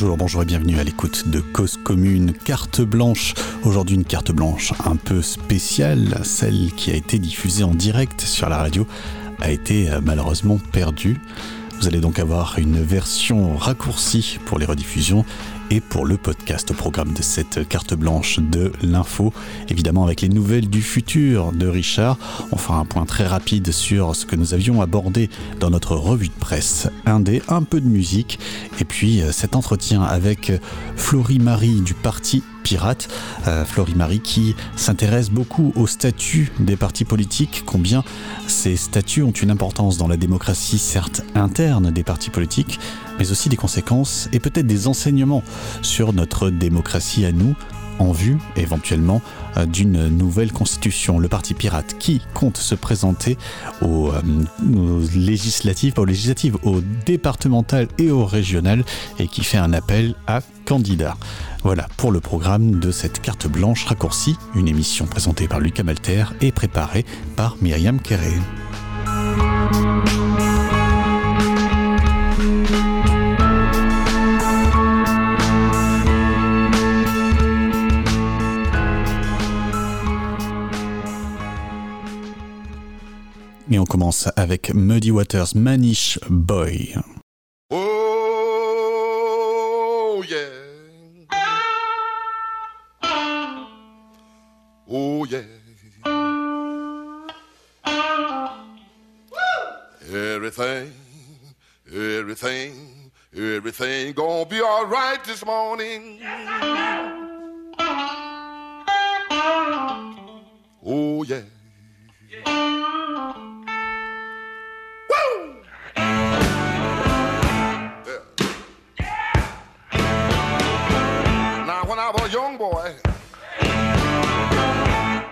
Bonjour, bonjour et bienvenue à l'écoute de Cause Commune, carte blanche. Aujourd'hui une carte blanche un peu spéciale, celle qui a été diffusée en direct sur la radio a été euh, malheureusement perdue. Vous allez donc avoir une version raccourcie pour les rediffusions et pour le podcast au programme de cette carte blanche de l'info. Évidemment avec les nouvelles du futur de Richard, on fera un point très rapide sur ce que nous avions abordé dans notre revue de presse indé, un peu de musique et puis euh, cet entretien avec Florie Marie du parti pirate, euh, qui s'intéresse beaucoup au statut des partis politiques, combien ces statuts ont une importance dans la démocratie certes interne des partis politiques, mais aussi des conséquences et peut-être des enseignements sur notre démocratie à nous en vue éventuellement euh, d'une nouvelle constitution. Le Parti pirate qui compte se présenter aux, euh, législatives, aux législatives, aux départementales et aux régionales et qui fait un appel à candidats. Voilà pour le programme de cette carte blanche raccourcie, une émission présentée par Lucas Malter et préparée par Myriam Kéré. Et on commence avec Muddy Waters Manish Boy. Oh, yeah. Oh, yeah. Everything, everything, everything gonna be all right this morning. Oh, yeah. Woo! Now, when I was a young boy,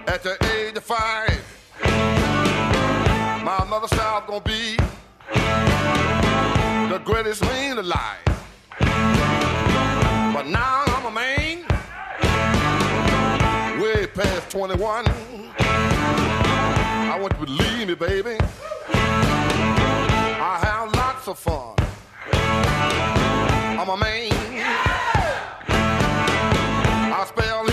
at the age of five, my mother I be the greatest man alive. But now I'm a man, way past 21. I want you to believe me, baby. I have lots of fun. I'm a man. I spell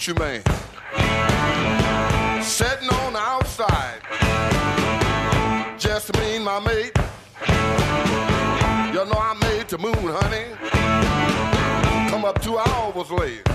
coochie man. Sitting on the outside. Just me and my mate. You know I made the moon, honey. Come up two hours late.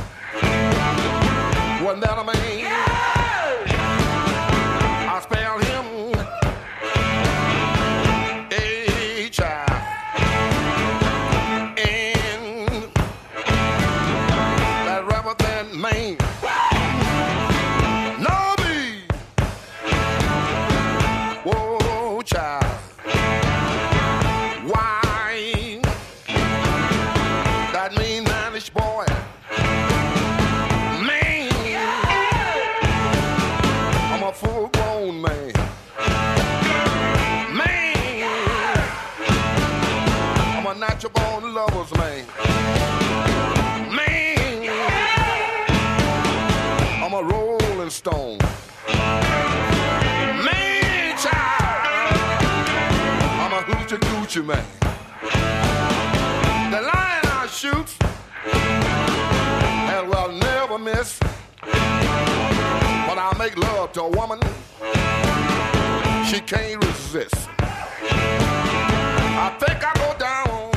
Coochie man. The lion I shoot and will never miss. When I make love to a woman, she can't resist. I think I go down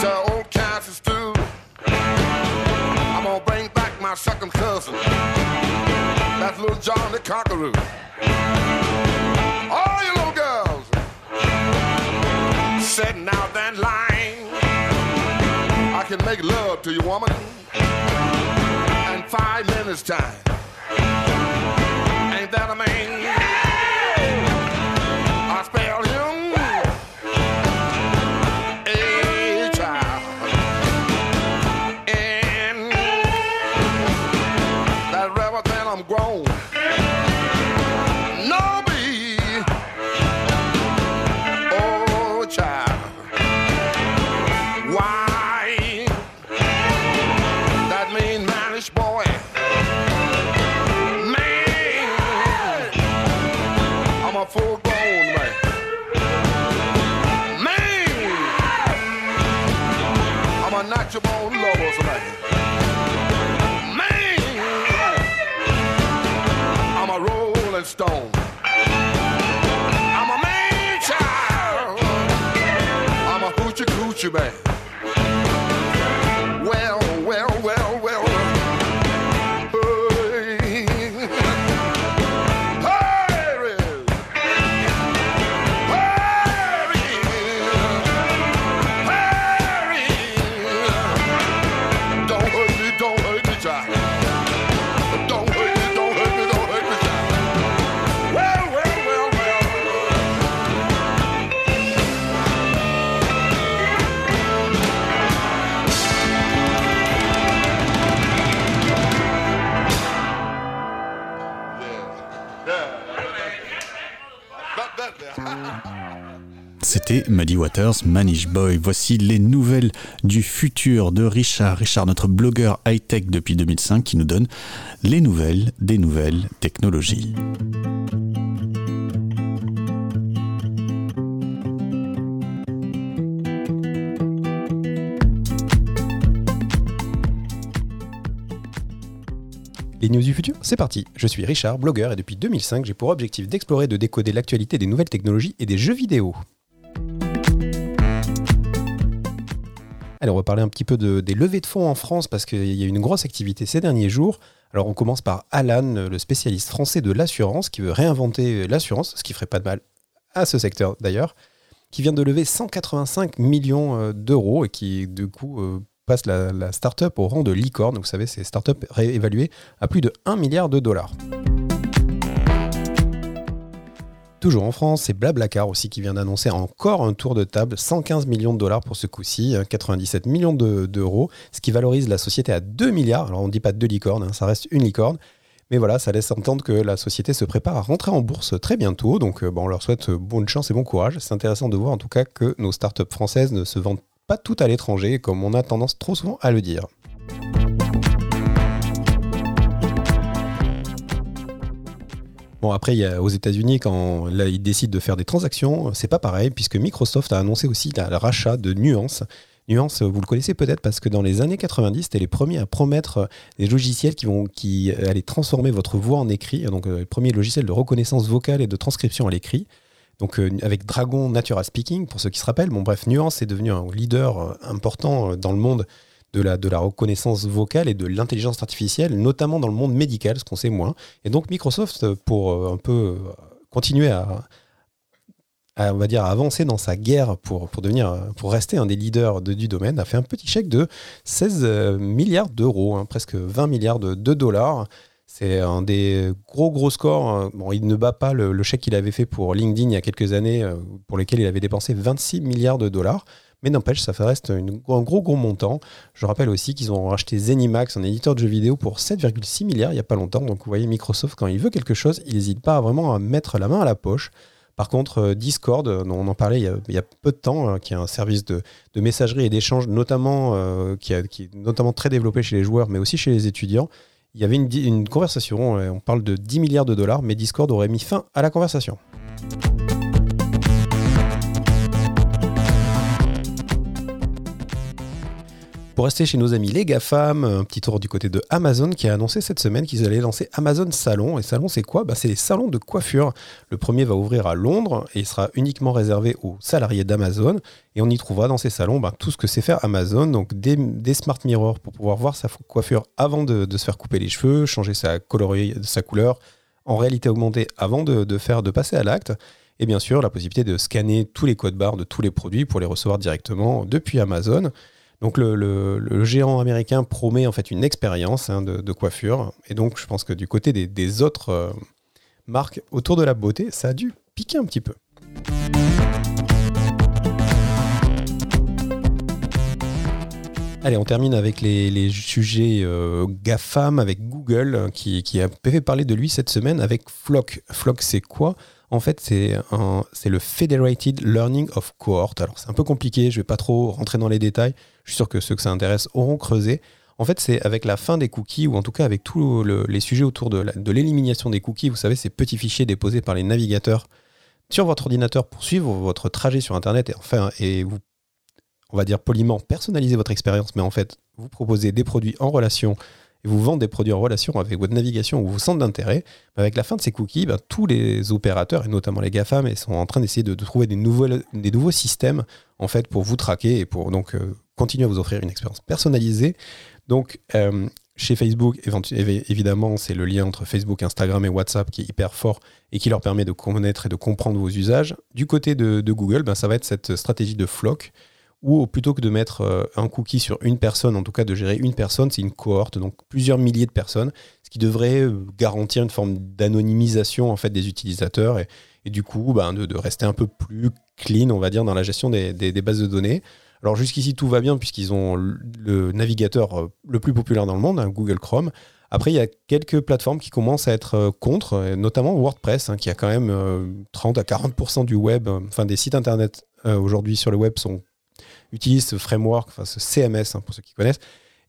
to old Kansas stew. I'm gonna bring back my second cousin. That's little John the Conqueror. setting out that line. I can make love to you, woman, in five minutes time. Ain't that a man? you bad. C'était Muddy Waters, Manish Boy. Voici les nouvelles du futur de Richard. Richard, notre blogueur high-tech depuis 2005, qui nous donne les nouvelles des nouvelles technologies. Les news du futur, c'est parti. Je suis Richard, blogueur, et depuis 2005, j'ai pour objectif d'explorer et de décoder l'actualité des nouvelles technologies et des jeux vidéo. Allez, on va parler un petit peu de- des levées de fonds en France parce qu'il y a une grosse activité ces derniers jours. Alors, on commence par Alan, le spécialiste français de l'assurance, qui veut réinventer l'assurance, ce qui ferait pas de mal à ce secteur d'ailleurs, qui vient de lever 185 millions euh, d'euros et qui, du coup, euh, passe la, la start-up au rang de licorne. Vous savez, c'est start-up réévaluée à plus de 1 milliard de dollars. Toujours en France, c'est Blablacar aussi qui vient d'annoncer encore un tour de table, 115 millions de dollars pour ce coup-ci, hein, 97 millions de- d'euros, ce qui valorise la société à 2 milliards. Alors on ne dit pas deux licornes, hein, ça reste une licorne. Mais voilà, ça laisse entendre que la société se prépare à rentrer en bourse très bientôt. Donc euh, bon, on leur souhaite euh, bonne chance et bon courage. C'est intéressant de voir en tout cas que nos startups françaises ne se vendent pas toutes à l'étranger, comme on a tendance trop souvent à le dire. Bon, après, aux États-Unis, quand ils décident de faire des transactions, c'est pas pareil, puisque Microsoft a annoncé aussi le rachat de Nuance. Nuance, vous le connaissez peut-être parce que dans les années 90, c'était les premiers à promettre des logiciels qui vont qui allaient transformer votre voix en écrit. Donc, euh, les premiers logiciels de reconnaissance vocale et de transcription à l'écrit. Donc, euh, avec Dragon Natural Speaking, pour ceux qui se rappellent. Bon, bref, Nuance est devenu un leader euh, important euh, dans le monde de la, reconnaissance vocale et de l'intelligence artificielle, notamment dans le monde médical, ce qu'on sait moins. Et donc Microsoft, pour euh, un peu euh, continuer à, avancer dans sa guerre pour, devenir, pour rester un des leaders de- du domaine, a fait un petit chèque de 16 euh, milliards d'euros, hein, presque 20 milliards de, dollars. C'est un des gros gros scores. hein. Bon, il ne bat pas le, le chèque qu'il avait fait pour LinkedIn il y a quelques années, pour lequel il avait dépensé 26 milliards de dollars. Mais n'empêche, ça reste un gros gros montant. Je rappelle aussi qu'ils ont racheté Zenimax, un éditeur de jeux vidéo, pour 7,6 milliards il n'y a pas longtemps. Donc vous voyez, Microsoft, quand il veut quelque chose, il n'hésite pas vraiment à mettre la main à la poche. Par contre, euh, Discord, euh, dont on en parlait il y a, peu de temps, euh, qui est un service de, messagerie et d'échange, notamment, qui, est notamment très développé chez les joueurs, mais aussi chez les étudiants, il y avait une, conversation, on parle de 10 milliards de dollars, mais Discord aurait mis fin à la conversation. Pour rester chez nos amis les GAFAM, un petit tour du côté de Amazon qui a annoncé cette semaine qu'ils allaient lancer Amazon Salon. Et Salon, c'est quoi? Bah, C'est les salons de coiffure. Le premier va ouvrir à Londres et il sera uniquement réservé aux salariés d'Amazon. Et on y trouvera dans ces salons bah, tout ce que sait faire Amazon. Donc des, smart mirrors pour pouvoir voir sa coiffure avant de, se faire couper les cheveux, changer sa, colorie, sa couleur en réalité augmentée avant de, de faire, de passer à l'acte. Et bien sûr, la possibilité de scanner tous les codes barres de tous les produits pour les recevoir directement depuis Amazon. Donc le, géant américain promet en fait une expérience hein, de, coiffure. Et donc je pense que du côté des, autres euh, marques autour de la beauté, ça a dû piquer un petit peu. Allez, on termine avec les, les sujets euh, GAFAM, avec Google, euh, qui, qui a fait parler de lui cette semaine avec Flock. Flock, c'est quoi? En fait, c'est le Federated Learning of Cohort. Alors, c'est un peu compliqué, je vais pas trop rentrer dans les détails. Je suis sûr que ceux que ça intéresse auront creusé. En fait, c'est avec la fin des cookies, ou en tout cas avec tous le- les sujets autour de l'élimination des cookies, vous savez, ces petits fichiers déposés par les navigateurs sur votre ordinateur pour suivre votre trajet sur Internet et enfin, et vous on va dire poliment, personnaliser votre expérience, mais en fait, vous proposez des produits en relation vous vendez des produits en relation avec votre navigation ou vos centres d'intérêt, avec la fin de ces cookies, ben, tous les opérateurs, et notamment les GAFAM, sont en train d'essayer de, trouver des, nouveaux systèmes en fait, pour vous traquer et pour donc euh, continuer à vous offrir une expérience personnalisée. Donc, euh, chez Facebook, évidemment, c'est le lien entre Facebook, Instagram et WhatsApp qui est hyper fort et qui leur permet de connaître et de comprendre vos usages. Du côté de, Google, ben, ça va être cette stratégie de flock ou plutôt que de mettre euh, un cookie sur une personne, en tout cas de gérer une personne, c'est une cohorte, donc plusieurs milliers de personnes, ce qui devrait euh, garantir une forme d'anonymisation en fait des utilisateurs et, du coup ben, de, rester un peu plus clean, on va dire, dans la gestion des, bases de données. Alors jusqu'ici tout va bien puisqu'ils ont le, navigateur euh, le plus populaire dans le monde, hein, Google Chrome. Après, il y a quelques plateformes qui commencent à être contre, notamment WordPress, hein, qui a quand même euh, 30 à 40% du web, enfin des sites internet aujourd'hui sur le web sont utilise ce framework, enfin ce CMS hein, pour ceux qui connaissent.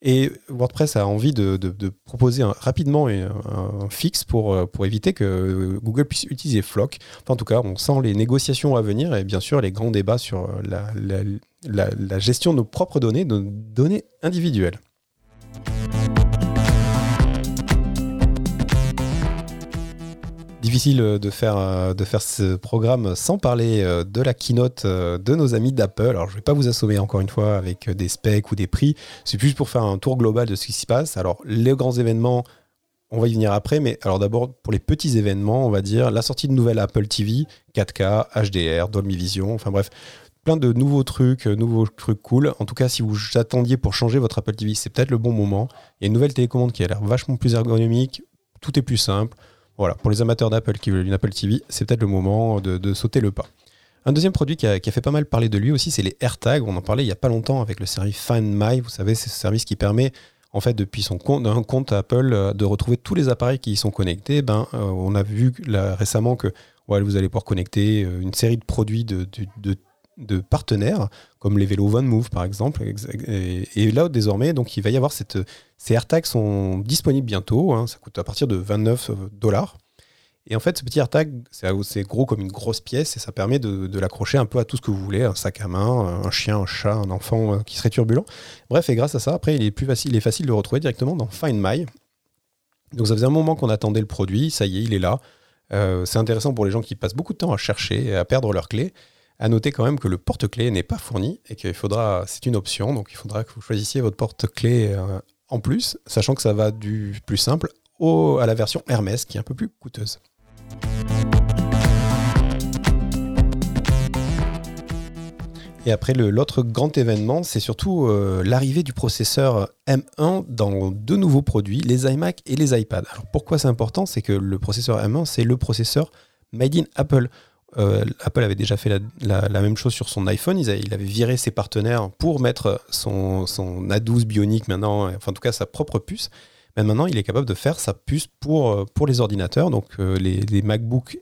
Et WordPress a envie de, proposer rapidement un, un fixe pour, euh, pour éviter que Google puisse utiliser Flock. En tout cas, on sent les négociations à venir et bien sûr les grands débats sur euh, la- la gestion de nos propres données, de nos données individuelles. Difficile de faire, euh, de faire ce programme sans parler euh, de la keynote euh, de nos amis d'Apple. Alors, je ne vais pas vous assommer encore une fois avec des specs ou des prix. C'est plus pour faire un tour global de ce qui se passe. Alors, les grands événements, on va y venir après. Mais alors, d'abord, pour les petits événements, on va dire la sortie de nouvelle Apple TV, 4K, HDR, Dolby Vision. Enfin, bref, plein de nouveaux trucs, nouveaux trucs cool. En tout cas, si vous attendiez pour changer votre Apple TV, c'est peut-être le bon moment. Il y a une nouvelle télécommande qui a l'air vachement plus ergonomique. Tout est plus simple. Voilà, pour les amateurs d'Apple qui veulent une Apple TV, c'est peut-être le moment de, sauter le pas. Un deuxième produit qui a, fait pas mal parler de lui aussi, c'est les AirTags. On en parlait il n'y a pas longtemps avec le service Find My. Vous savez, c'est ce service qui permet, en fait, depuis son compte, d'un compte Apple, euh, de retrouver tous les appareils qui y sont connectés. Ben, euh, on a vu récemment que ouais, vous allez pouvoir connecter euh, une série de produits de, partenaires, comme les vélos Van Move par exemple. Ex- Et, et là, désormais, donc, il va y avoir cette, ces AirTags sont disponibles bientôt. hein, ça coûte à partir de 29 dollars. Et en fait, ce petit AirTag, c'est gros comme une grosse pièce et ça permet de, l'accrocher un peu à tout ce que vous voulez, un sac à main, un chien, un chat, un enfant euh, qui serait turbulent. Bref, et grâce à ça, après, il est plus facile, il est facile de le retrouver directement dans Find My. Donc ça faisait un moment qu'on attendait le produit, ça y est, il est là. Euh, c'est intéressant pour les gens qui passent beaucoup de temps à chercher et à perdre leurs clés. À noter quand même que le porte-clés n'est pas fourni et qu'il faudra, c'est une option, donc il faudra que vous choisissiez votre porte-clés euh, en plus, sachant que ça va du plus simple au, à la version Hermès qui est un peu plus coûteuse. Et après, l'autre grand événement, c'est surtout euh, l'arrivée du processeur M1 dans deux nouveaux produits, les iMac et les iPad. Alors pourquoi c'est important? C'est que le processeur M1, c'est le processeur made in Apple. Euh, Apple avait déjà fait la, même chose sur son iPhone. Il avait viré ses partenaires pour mettre son, son A12 Bionic maintenant, enfin en tout cas sa propre puce. Mais maintenant, il est capable de faire sa puce pour, euh, les ordinateurs. Donc euh, les, les MacBooks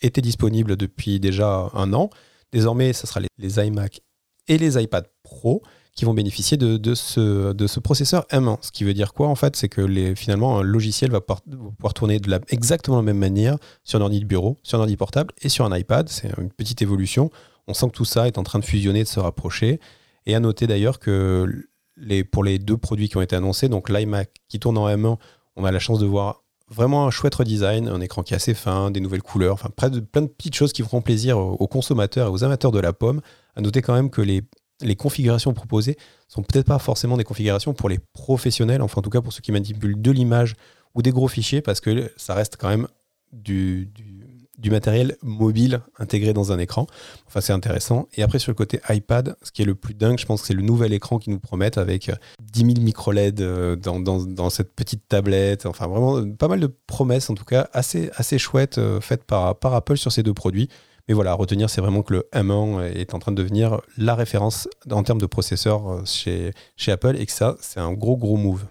étaient disponibles depuis déjà un an. Désormais, ce sera les iMac et les iPad Pro qui vont bénéficier de, de ce, de ce processeur M1. Ce qui veut dire quoi en fait C'est que les, finalement, un logiciel va pouvoir, tourner de la, exactement de la même manière sur un ordi de bureau, sur un ordi portable et sur un iPad. C'est une petite évolution. On sent que tout ça est en train de fusionner, de se rapprocher. Et à noter d'ailleurs que les, pour les deux produits qui ont été annoncés, donc l'iMac qui tourne en M1, on a la chance de voir vraiment un chouette redesign, un écran qui est assez fin, des nouvelles couleurs, enfin plein de, petites choses qui feront plaisir aux consommateurs et aux amateurs de la pomme. À noter quand même que les, les configurations proposées sont peut-être pas forcément des configurations pour les professionnels, enfin en tout cas pour ceux qui manipulent de l'image ou des gros fichiers, parce que ça reste quand même du, matériel mobile intégré dans un écran. Enfin, c'est intéressant. Et après, sur le côté iPad, ce qui est le plus dingue, je pense que c'est le nouvel écran qu'ils nous promettent avec 10 000 micro LED dans, dans, cette petite tablette. Enfin, vraiment, pas mal de promesses, en tout cas, assez, assez chouettes faites par, par Apple sur ces deux produits. Mais voilà, à retenir, c'est vraiment que le M1 est en train de devenir la référence en termes de processeur chez, chez Apple et que ça, c'est un gros, gros move.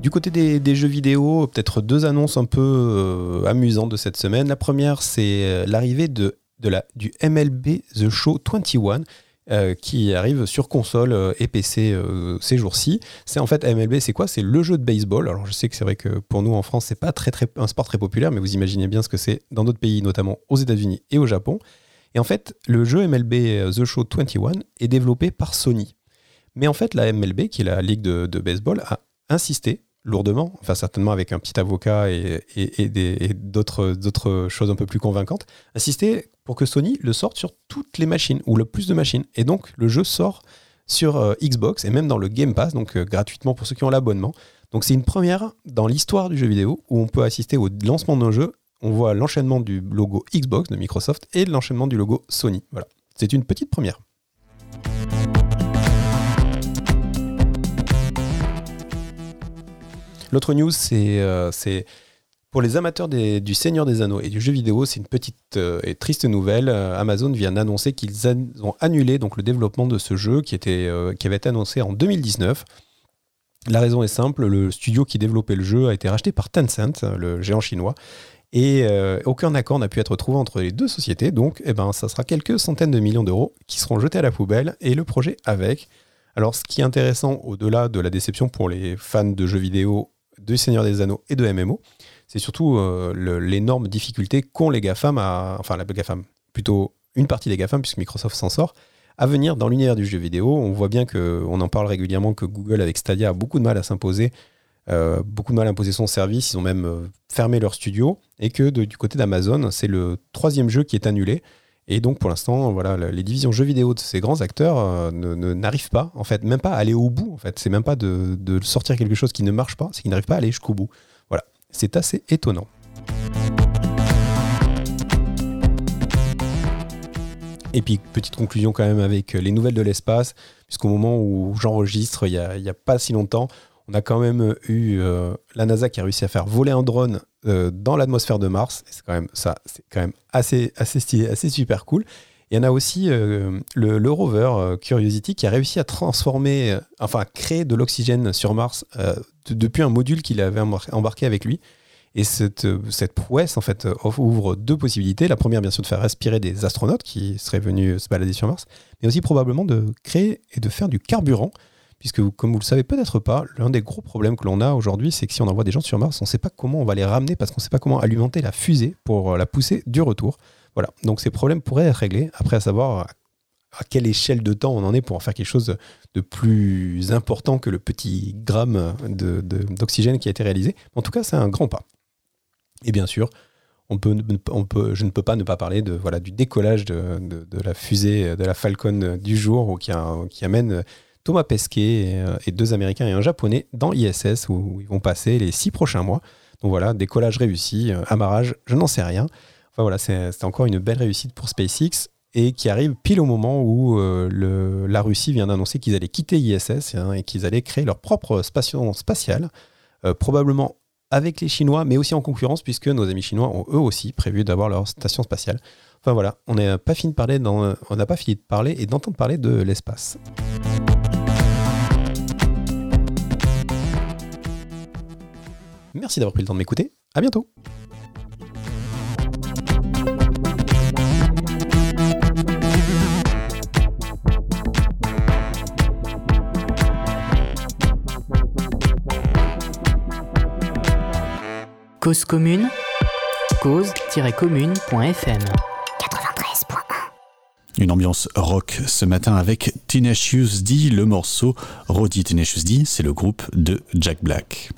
Du côté des, jeux vidéo, peut-être deux annonces un peu euh, amusantes de cette semaine. La première, c'est euh, l'arrivée de, de la, du MLB The Show 21 euh, qui arrive sur console euh, et PC euh, ces jours-ci. C'est en fait MLB, c'est quoi? C'est le jeu de baseball. Alors je sais que c'est vrai que pour nous en France, c'est pas très, très, un sport très populaire, mais vous imaginez bien ce que c'est dans d'autres pays, notamment aux États-Unis et au Japon. Et en fait, le jeu MLB The Show 21 est développé par Sony. Mais en fait, la MLB, qui est la ligue de, baseball, a insisté lourdement, enfin certainement avec un petit avocat et, d'autres choses un peu plus convaincantes, insister pour que Sony le sorte sur toutes les machines, ou le plus de machines. Et donc le jeu sort sur euh, Xbox et même dans le Game Pass, donc euh, gratuitement pour ceux qui ont l'abonnement. Donc c'est une première dans l'histoire du jeu vidéo où on peut assister au lancement d'un jeu. On voit l'enchaînement du logo Xbox de Microsoft et l'enchaînement du logo Sony. Voilà, c'est une petite première. L'autre news, euh, c'est pour les amateurs du Seigneur des Anneaux et du jeu vidéo, c'est une petite euh, et triste nouvelle. Euh, Amazon vient d'annoncer qu'ils ont annulé donc le développement de ce jeu qui, qui avait été annoncé en 2019. La raison est simple, le studio qui développait le jeu a été racheté par Tencent, le géant chinois, et aucun accord n'a pu être trouvé entre les deux sociétés. Donc, eh ben, ça sera quelques centaines de millions d'euros qui seront jetés à la poubelle et le projet avec. Alors, ce qui est intéressant, au-delà de la déception pour les fans de jeux vidéo de Seigneur des Anneaux et de MMO, c'est surtout euh, l'énorme difficulté qu'ont les GAFAM, enfin la GAFAM, plutôt une partie des GAFAM, puisque Microsoft s'en sort, à venir dans l'univers du jeu vidéo. On voit bien qu'on en parle régulièrement que Google avec Stadia a beaucoup de mal à s'imposer, euh, beaucoup de mal à imposer son service, ils ont même euh, fermé leur studio, et que du côté d'Amazon, c'est le troisième jeu qui est annulé. Et donc pour l'instant, voilà, les divisions jeux vidéo de ces grands acteurs n'arrivent pas, en fait, même pas à aller au bout. En fait, c'est même pas de, sortir quelque chose qui ne marche pas, c'est qu'ils n'arrivent pas à aller jusqu'au bout. C'est assez étonnant. Et puis, petite conclusion quand même avec les nouvelles de l'espace, puisqu'au moment où j'enregistre, il n'y a, pas si longtemps, on a quand même eu euh, la NASA qui a réussi à faire voler un drone euh, dans l'atmosphère de Mars. C'est quand même ça, c'est quand même assez, assez stylé, assez super cool. Il y en a aussi euh, le, rover Curiosity qui a réussi à transformer, enfin créer de l'oxygène sur Mars depuis un module qu'il avait embarqué avec lui. Et cette, cette, prouesse, en fait, ouvre deux possibilités. La première, bien sûr, de faire respirer des astronautes qui seraient venus se balader sur Mars, mais aussi probablement de créer et de faire du carburant puisque comme vous le savez peut-être pas, l'un des gros problèmes que l'on a aujourd'hui, c'est que si on envoie des gens sur Mars, on ne sait pas comment on va les ramener parce qu'on ne sait pas comment alimenter la fusée pour euh, la pousser du retour. Voilà, donc ces problèmes pourraient être réglés, après à savoir à quelle échelle de temps on en est pour en faire quelque chose de plus important que le petit gramme d'oxygène qui a été réalisé. En tout cas, c'est un grand pas. Et bien sûr, on peut, je ne peux pas ne pas parler de, voilà, du décollage de, la fusée de la Falcon du jour qui, amène Thomas Pesquet euh, et, deux Américains et un Japonais dans ISS où ils vont passer les six prochains mois. Donc voilà, décollage réussi, euh, amarrage, je n'en sais rien. Enfin c'est encore une belle réussite pour SpaceX et qui arrive pile au moment où euh, la Russie vient d'annoncer qu'ils allaient quitter ISS hein, et qu'ils allaient créer leur propre station spatiale, probablement avec les Chinois, mais aussi en concurrence, puisque nos amis chinois ont eux aussi prévu d'avoir leur station spatiale. Enfin voilà, on n'a pas fini de parler, pas fini de parler et d'entendre parler de l'espace. Merci d'avoir pris le temps de m'écouter. À bientôt. Cause commune, cause-commune.fm. Une ambiance rock ce matin avec Tenacious D, le morceau Roddy Tenacious D, c'est le groupe de Jack Black.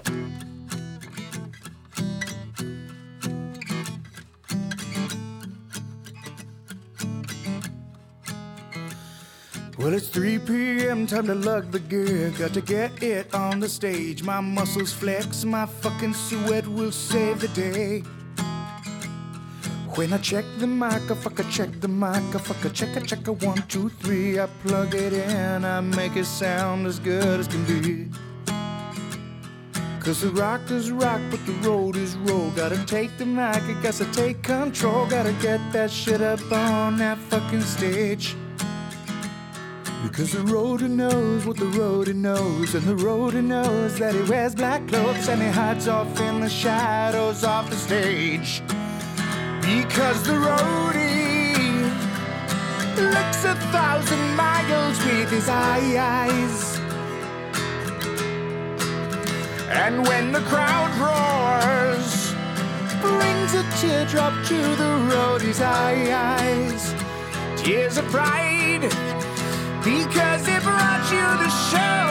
Well, it's 3 p.m., time to lug the gear. Got to get it on the stage. My muscles flex, my fucking sweat will save the day. When I check the mic, I fuck I check the mic, I fuck a check a check a one, two, three. I plug it in, I make it sound as good as can be. Cause the rock is rock, but the road is roll. Gotta take the mic, I guess I take control. Gotta get that shit up on that fucking stage. Because the roader knows what the roader knows, and the roader knows that he wears black clothes and he hides off in the shadows off the stage. Because the roadie looks a thousand miles with his eyes. And when the crowd roars, brings a teardrop to the roadie's eyes. Tears of pride, because it brought you the show.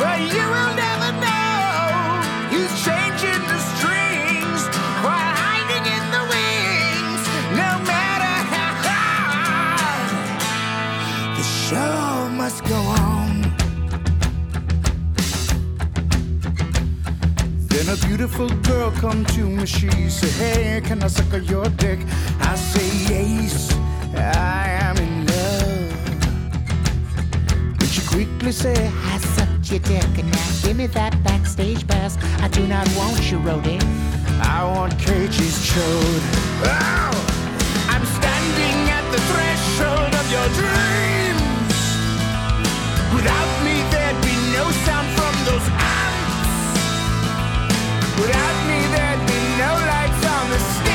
But you will never know he's changing the strings while hiding in the wings. No matter how the show must go on. Then a beautiful girl come to me, she said, Hey, can I suck on your dick? I say, Yes, I am in quickly say, I sucked your dick and now give me that backstage pass. I do not want you, roadie. I want cages chode. Oh, I'm standing at the threshold of your dreams. Without me, there'd be no sound from those amps. Without me, there'd be no lights on the stage.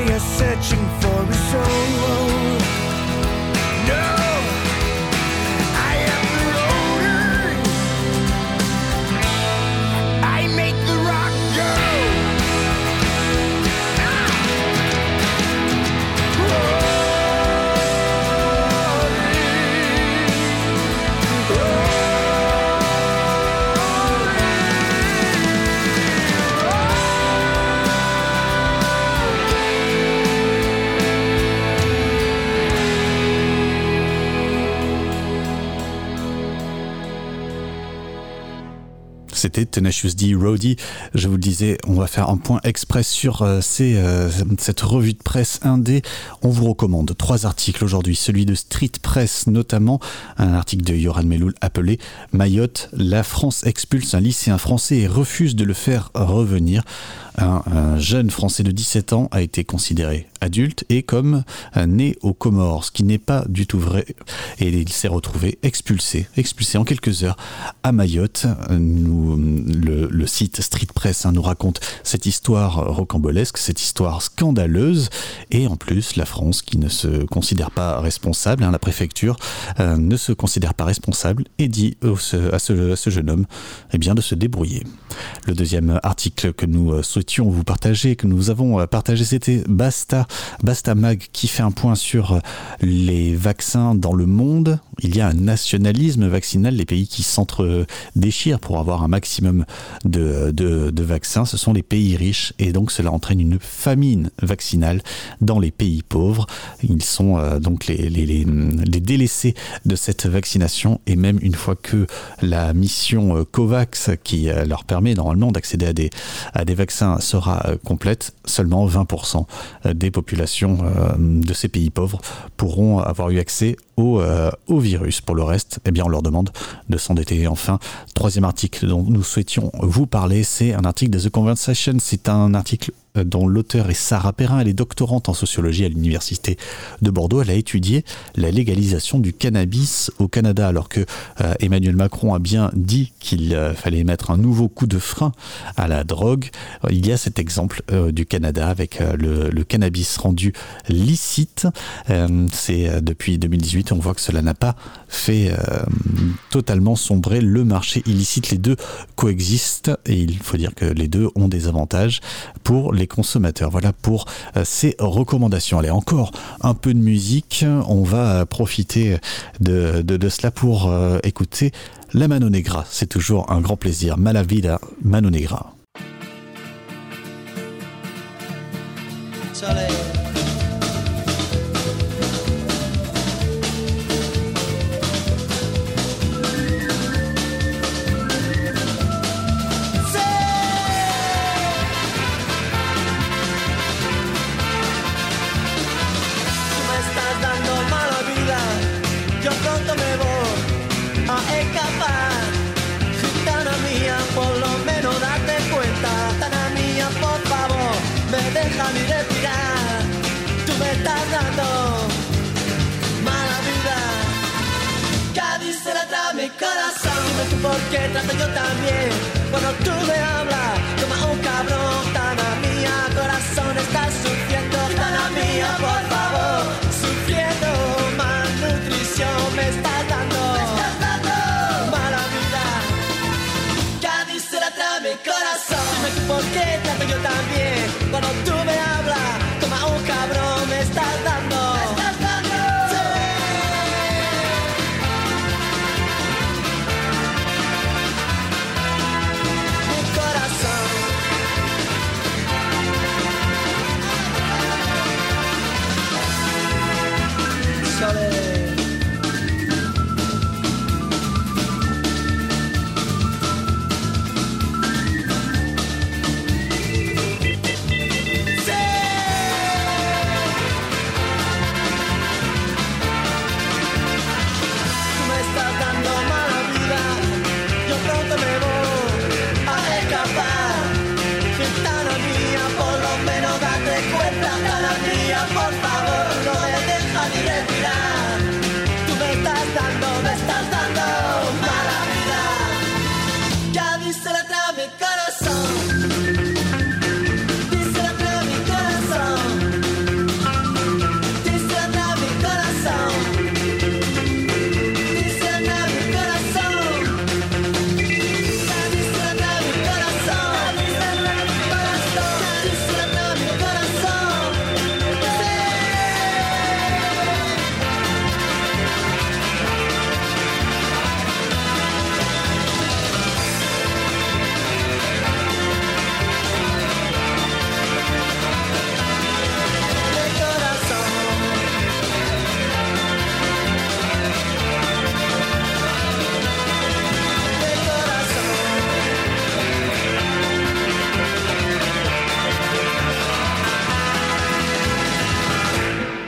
you're searching for a soul. Tenacious D Roddy. Je vous le disais, on va faire un point express sur euh, euh, cette revue de presse indé. On vous recommande trois articles aujourd'hui. Celui de Street Press notamment, un article de Yoran Meloul appelé Mayotte, la France expulse un lycéen français et refuse de le faire revenir. Un, un jeune français de 17 ans a été considéré adulte et comme né aux Comores, ce qui n'est pas du tout vrai. Et il s'est retrouvé expulsé, expulsé en quelques heures à Mayotte. Nous, le, site Street Press hein, nous raconte cette histoire rocambolesque, cette histoire scandaleuse, et en plus la France qui ne se considère pas responsable, hein, la préfecture euh, ne se considère pas responsable et dit à, ce, jeune homme eh bien, de se débrouiller. Le deuxième article que nous euh, vous partager, que nous avons euh, partagé, c'était Basta, Basta Mag qui fait un point sur euh, les vaccins dans le monde. Il y a un nationalisme vaccinal, les pays qui s'entre-déchirent pour avoir un maximum de, vaccins, ce sont les pays riches et donc cela entraîne une famine vaccinale dans les pays pauvres. Ils sont euh, donc les, délaissés de cette vaccination et même une fois que la mission COVAX qui leur permet normalement d'accéder à des vaccins sera euh, complète, seulement 20% des populations euh, de ces pays pauvres pourront avoir eu accès au, euh, au virus. Pour le reste, eh bien, on leur demande de s'endetter. Et Enfin, troisième article dont nous souhaitions vous parler, c'est un article de The Conversation. C'est un article euh, dont l'auteur est Sarah Perrin. Elle est doctorante en sociologie à l'université de Bordeaux. Elle a étudié la légalisation du cannabis au Canada, alors que euh, Emmanuel Macron a bien dit qu'il fallait mettre un nouveau coup de frein à la drogue. Il y a cet exemple du Canada avec le, le cannabis rendu licite. C'est depuis 2018, on voit que cela n'a pas fait euh, totalement sombrer le marché illicite. Les deux coexistent et il faut dire que les deux ont des avantages pour les consommateurs. Voilà pour euh, ces recommandations. Allez, encore un peu de musique. On va profiter de, cela pour euh, écouter La Mano Negra, c'est toujours un grand plaisir. Malavida, Mano Negra.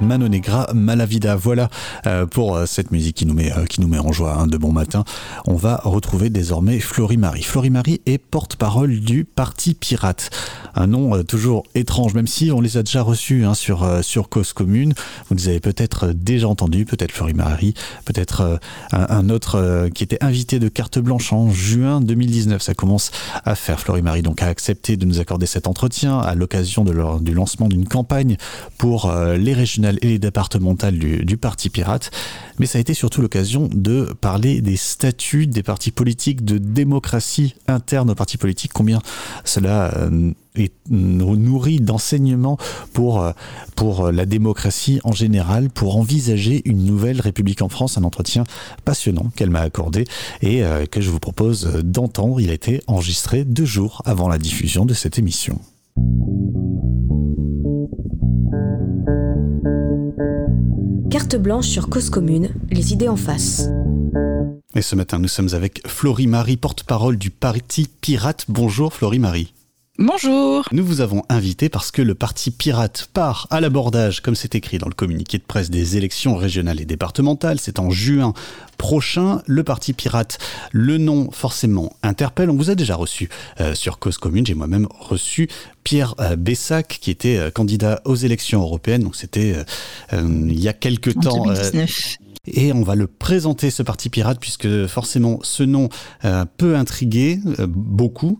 Mano Negra, Malavida. Voilà euh, pour euh, cette musique qui nous met, euh, qui nous met en joie hein, de bon matin. On va retrouver désormais Florie-Marie. Florie-Marie est porte-parole du Parti Pirate. Un nom toujours étrange, même si on les a déjà reçus hein, sur, sur Cause Commune. Vous les avez peut-être déjà entendus, peut-être Florie-Marie, peut-être euh, un, autre qui était invité de carte blanche en juin 2019. Ça commence à faire. Florie-Marie donc a accepté de nous accorder cet entretien à l'occasion du lancement d'une campagne pour les régionales et les départementales du, Parti Pirate. Mais ça a été surtout l'occasion de parler des statuts des partis politiques, de démocratie interne aux partis politiques, combien cela euh, est nourri d'enseignements pour, euh, pour la démocratie en général, pour envisager une nouvelle République en France, un entretien passionnant qu'elle m'a accordé et euh, que je vous propose d'entendre. Il a été enregistré deux jours avant la diffusion de cette émission. Carte blanche sur cause commune, les idées en face. Et ce matin, nous sommes avec Florie-Marie, porte-parole du Parti Pirate. Bonjour Florie-Marie. Bonjour. Nous vous avons invité parce que le Parti Pirate part à l'abordage, comme c'est écrit dans le communiqué de presse des élections régionales et départementales. C'est en juin prochain. Le Parti Pirate, le nom forcément interpelle. On vous a déjà reçu euh, sur Cause Commune. J'ai moi-même reçu Pierre euh, Bessac, qui était euh, candidat aux élections européennes. Donc c'était il y a quelques En temps. euh, 2019. Et on va le présenter, ce parti pirate, puisque forcément ce nom euh, peut intriguer euh, beaucoup.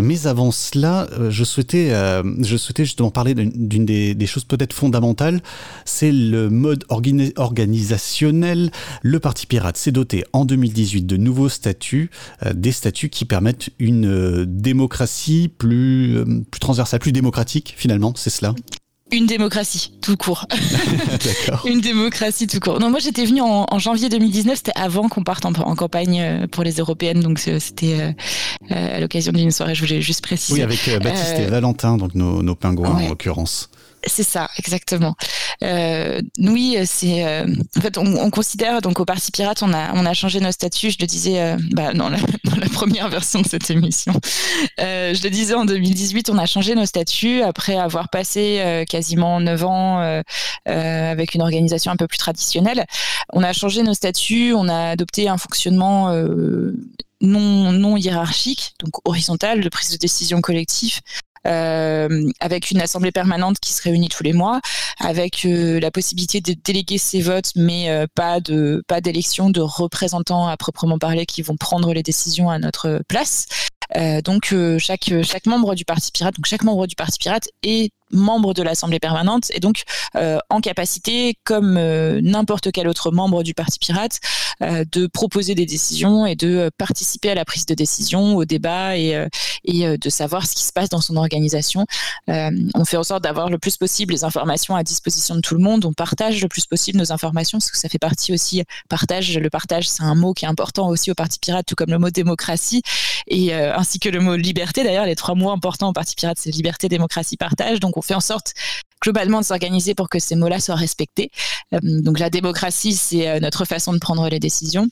Mais avant cela, euh, je, souhaitais, euh, je souhaitais justement parler d'une des, des choses peut-être fondamentales. C'est le mode organi- organisationnel. Le parti pirate s'est doté en 2018 de nouveaux statuts, euh, des statuts qui permettent une démocratie plus, plus transversale, plus démocratique finalement, c'est cela une démocratie, tout court. D'accord. une démocratie tout court. Non, moi j'étais venue en, en janvier 2019, c'était avant qu'on parte en, en campagne euh, pour les européennes, donc c'était euh, euh, à l'occasion d'une soirée, je voulais juste préciser. Oui, avec euh, Baptiste Euh, et Valentin, donc nos, nos pingouins ouais. en l'occurrence. C'est ça, exactement. Euh, oui, c'est. euh, en fait, on, on considère donc au Parti Pirate, on a on a changé nos statuts. Je le disais, euh, bah dans la, première version de cette émission, Euh, je le disais en 2018, on a changé nos statuts après avoir passé euh, quasiment neuf ans avec une organisation un peu plus traditionnelle. On a changé nos statuts, on a adopté un fonctionnement non non hiérarchique, donc horizontal, de prise de décision collective euh, avec une assemblée permanente qui se réunit tous les mois, avec euh, la possibilité de déléguer ses votes, mais euh, pas de pas d'élection de représentants à proprement parler qui vont prendre les décisions à notre place. Euh, donc euh, chaque chaque membre du parti pirate, donc chaque membre du parti pirate est membre de l'assemblée permanente et donc euh, en capacité, comme euh, n'importe quel autre membre du parti pirate, euh, de proposer des décisions et de euh, participer à la prise de décision, au débat et, euh, et euh, de savoir ce qui se passe dans son organisation. On fait en sorte d'avoir le plus possible les informations à disposition de tout le monde. On partage le plus possible nos informations parce que ça fait partie aussi partage. Le partage, c'est un mot qui est important aussi au Parti Pirate, tout comme le mot démocratie et ainsi que le mot liberté. D'ailleurs, les trois mots importants au Parti Pirate, c'est liberté, démocratie, partage. Donc, on fait en sorte globalement de s'organiser pour que ces mots-là soient respectés. Euh, donc, la démocratie, c'est euh, notre façon de prendre les décisions.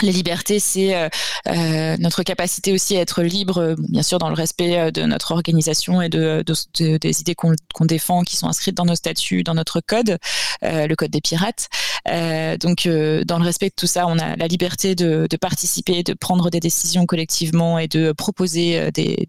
Les libertés, c'est euh, euh, notre capacité aussi à être libre, euh, bien sûr dans le respect de notre organisation et de, de- de- des idées qu'on défend, qui sont inscrites dans nos statuts, dans notre code, le code des pirates. Donc, dans le respect de tout ça, on a la liberté de, de participer, de prendre des décisions collectivement et de proposer des,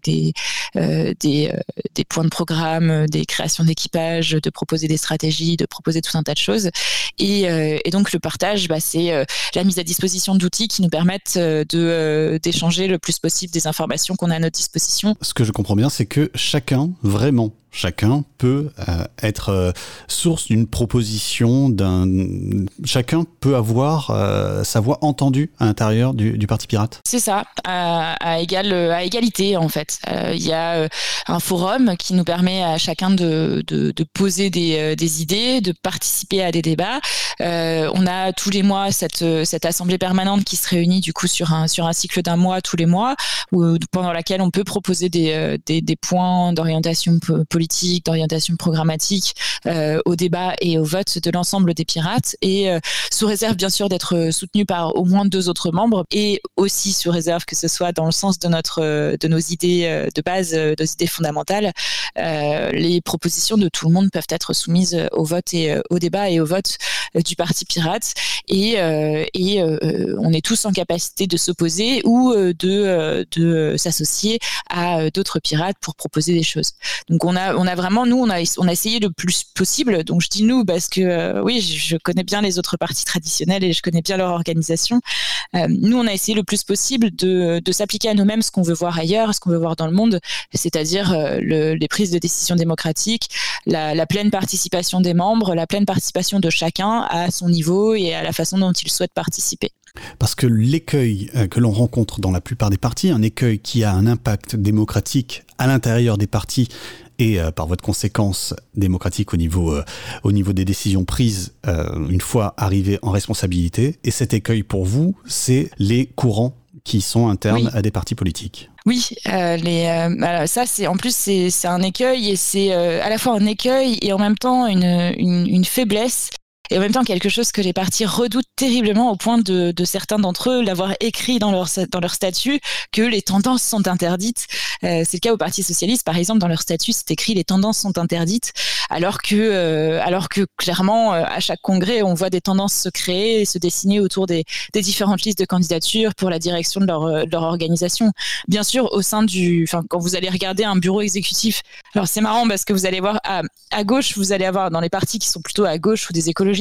points de programme, des créations d'équipage, de proposer des stratégies, de proposer tout un tas de choses. Et, donc, le partage, bah, c'est la mise à disposition d'outils qui nous permettent euh, euh, d'échanger le plus possible des informations qu'on a à notre disposition. Ce que je comprends bien, c'est que chacun, vraiment, chacun peut euh, être euh, source d'une proposition. Chacun peut avoir euh, sa voix entendue à l'intérieur du, Parti Pirate. C'est ça, à, à, égal, à égalité en fait. Il y a un forum qui nous permet à chacun de, poser des, idées, de participer à des débats. On a tous les mois cette, assemblée permanente qui se réunit du coup sur un, cycle d'un mois tous les mois, pendant laquelle on peut proposer des, des points d'orientation politique, d'orientation programmatique euh, au débat et au vote de l'ensemble des pirates, et euh, sous réserve bien sûr d'être soutenu par au moins deux autres membres, et aussi sous réserve que ce soit dans le sens de notre de nos idées de base, nos idées fondamentales, euh, les propositions de tout le monde peuvent être soumises au vote et euh, au débat et au vote du parti pirate, et, euh, et euh, on est tous en capacité de s'opposer ou euh, de, de s'associer à d'autres pirates pour proposer des choses. Donc on a on a vraiment nous on a essayé le plus possible. Donc je dis nous parce que euh, oui je, connais bien les autres partis traditionnels et je connais bien leur organisation. Euh, nous on a essayé le plus possible de, s'appliquer à nous-mêmes ce qu'on veut voir ailleurs, ce qu'on veut voir dans le monde, c'est-à-dire euh, le, les prises de décision démocratiques, la, pleine participation des membres, la pleine participation de chacun à son niveau et à la façon dont il souhaite participer. Parce que l'écueil que l'on rencontre dans la plupart des partis, un écueil qui a un impact démocratique à l'intérieur des partis et euh, par voie de conséquence démocratique au niveau, euh, au niveau des décisions prises euh, une fois arrivé en responsabilité. Et cet écueil pour vous, c'est les courants qui sont internes oui. à des partis politiques. Oui, euh, les, euh, ça c'est en plus c'est un écueil et c'est euh, à la fois un écueil et en même temps une, une, une faiblesse et en même temps quelque chose que les partis redoutent terriblement au point de, certains d'entre eux l'avoir écrit dans leur, dans leur statut que les tendances sont interdites. Euh, c'est le cas au Parti socialiste, par exemple, dans leur statut, c'est écrit les tendances sont interdites, alors que, euh, alors que clairement, euh, à chaque congrès, on voit des tendances se créer et se dessiner autour des, des différentes listes de candidatures pour la direction de leur, de leur organisation. Bien sûr, au sein du, enfin, quand vous allez regarder un bureau exécutif, alors c'est marrant parce que vous allez voir à, à gauche, vous allez avoir dans les partis qui sont plutôt à gauche ou des écologistes,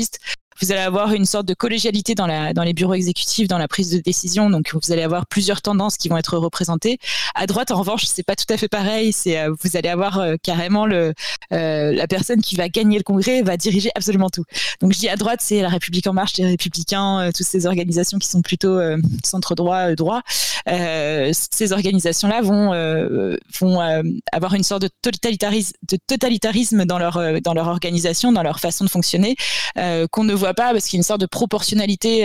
vous allez avoir une sorte de collégialité dans, les bureaux exécutifs, dans la prise de décision. Donc, vous allez avoir plusieurs tendances qui vont être représentées. À droite, en revanche, c'est pas tout à fait pareil. C'est vous allez avoir carrément le la personne qui va gagner le congrès va diriger absolument tout. Donc, je dis à droite, c'est la République en marche, les Républicains, toutes ces organisations qui sont plutôt centre droit, droit. Ces organisations-là vont vont avoir une sorte de totalitarisme, de totalitarisme dans leur dans leur organisation, dans leur façon de fonctionner, qu'on ne voit pas parce qu'il y a une sorte de proportionnalité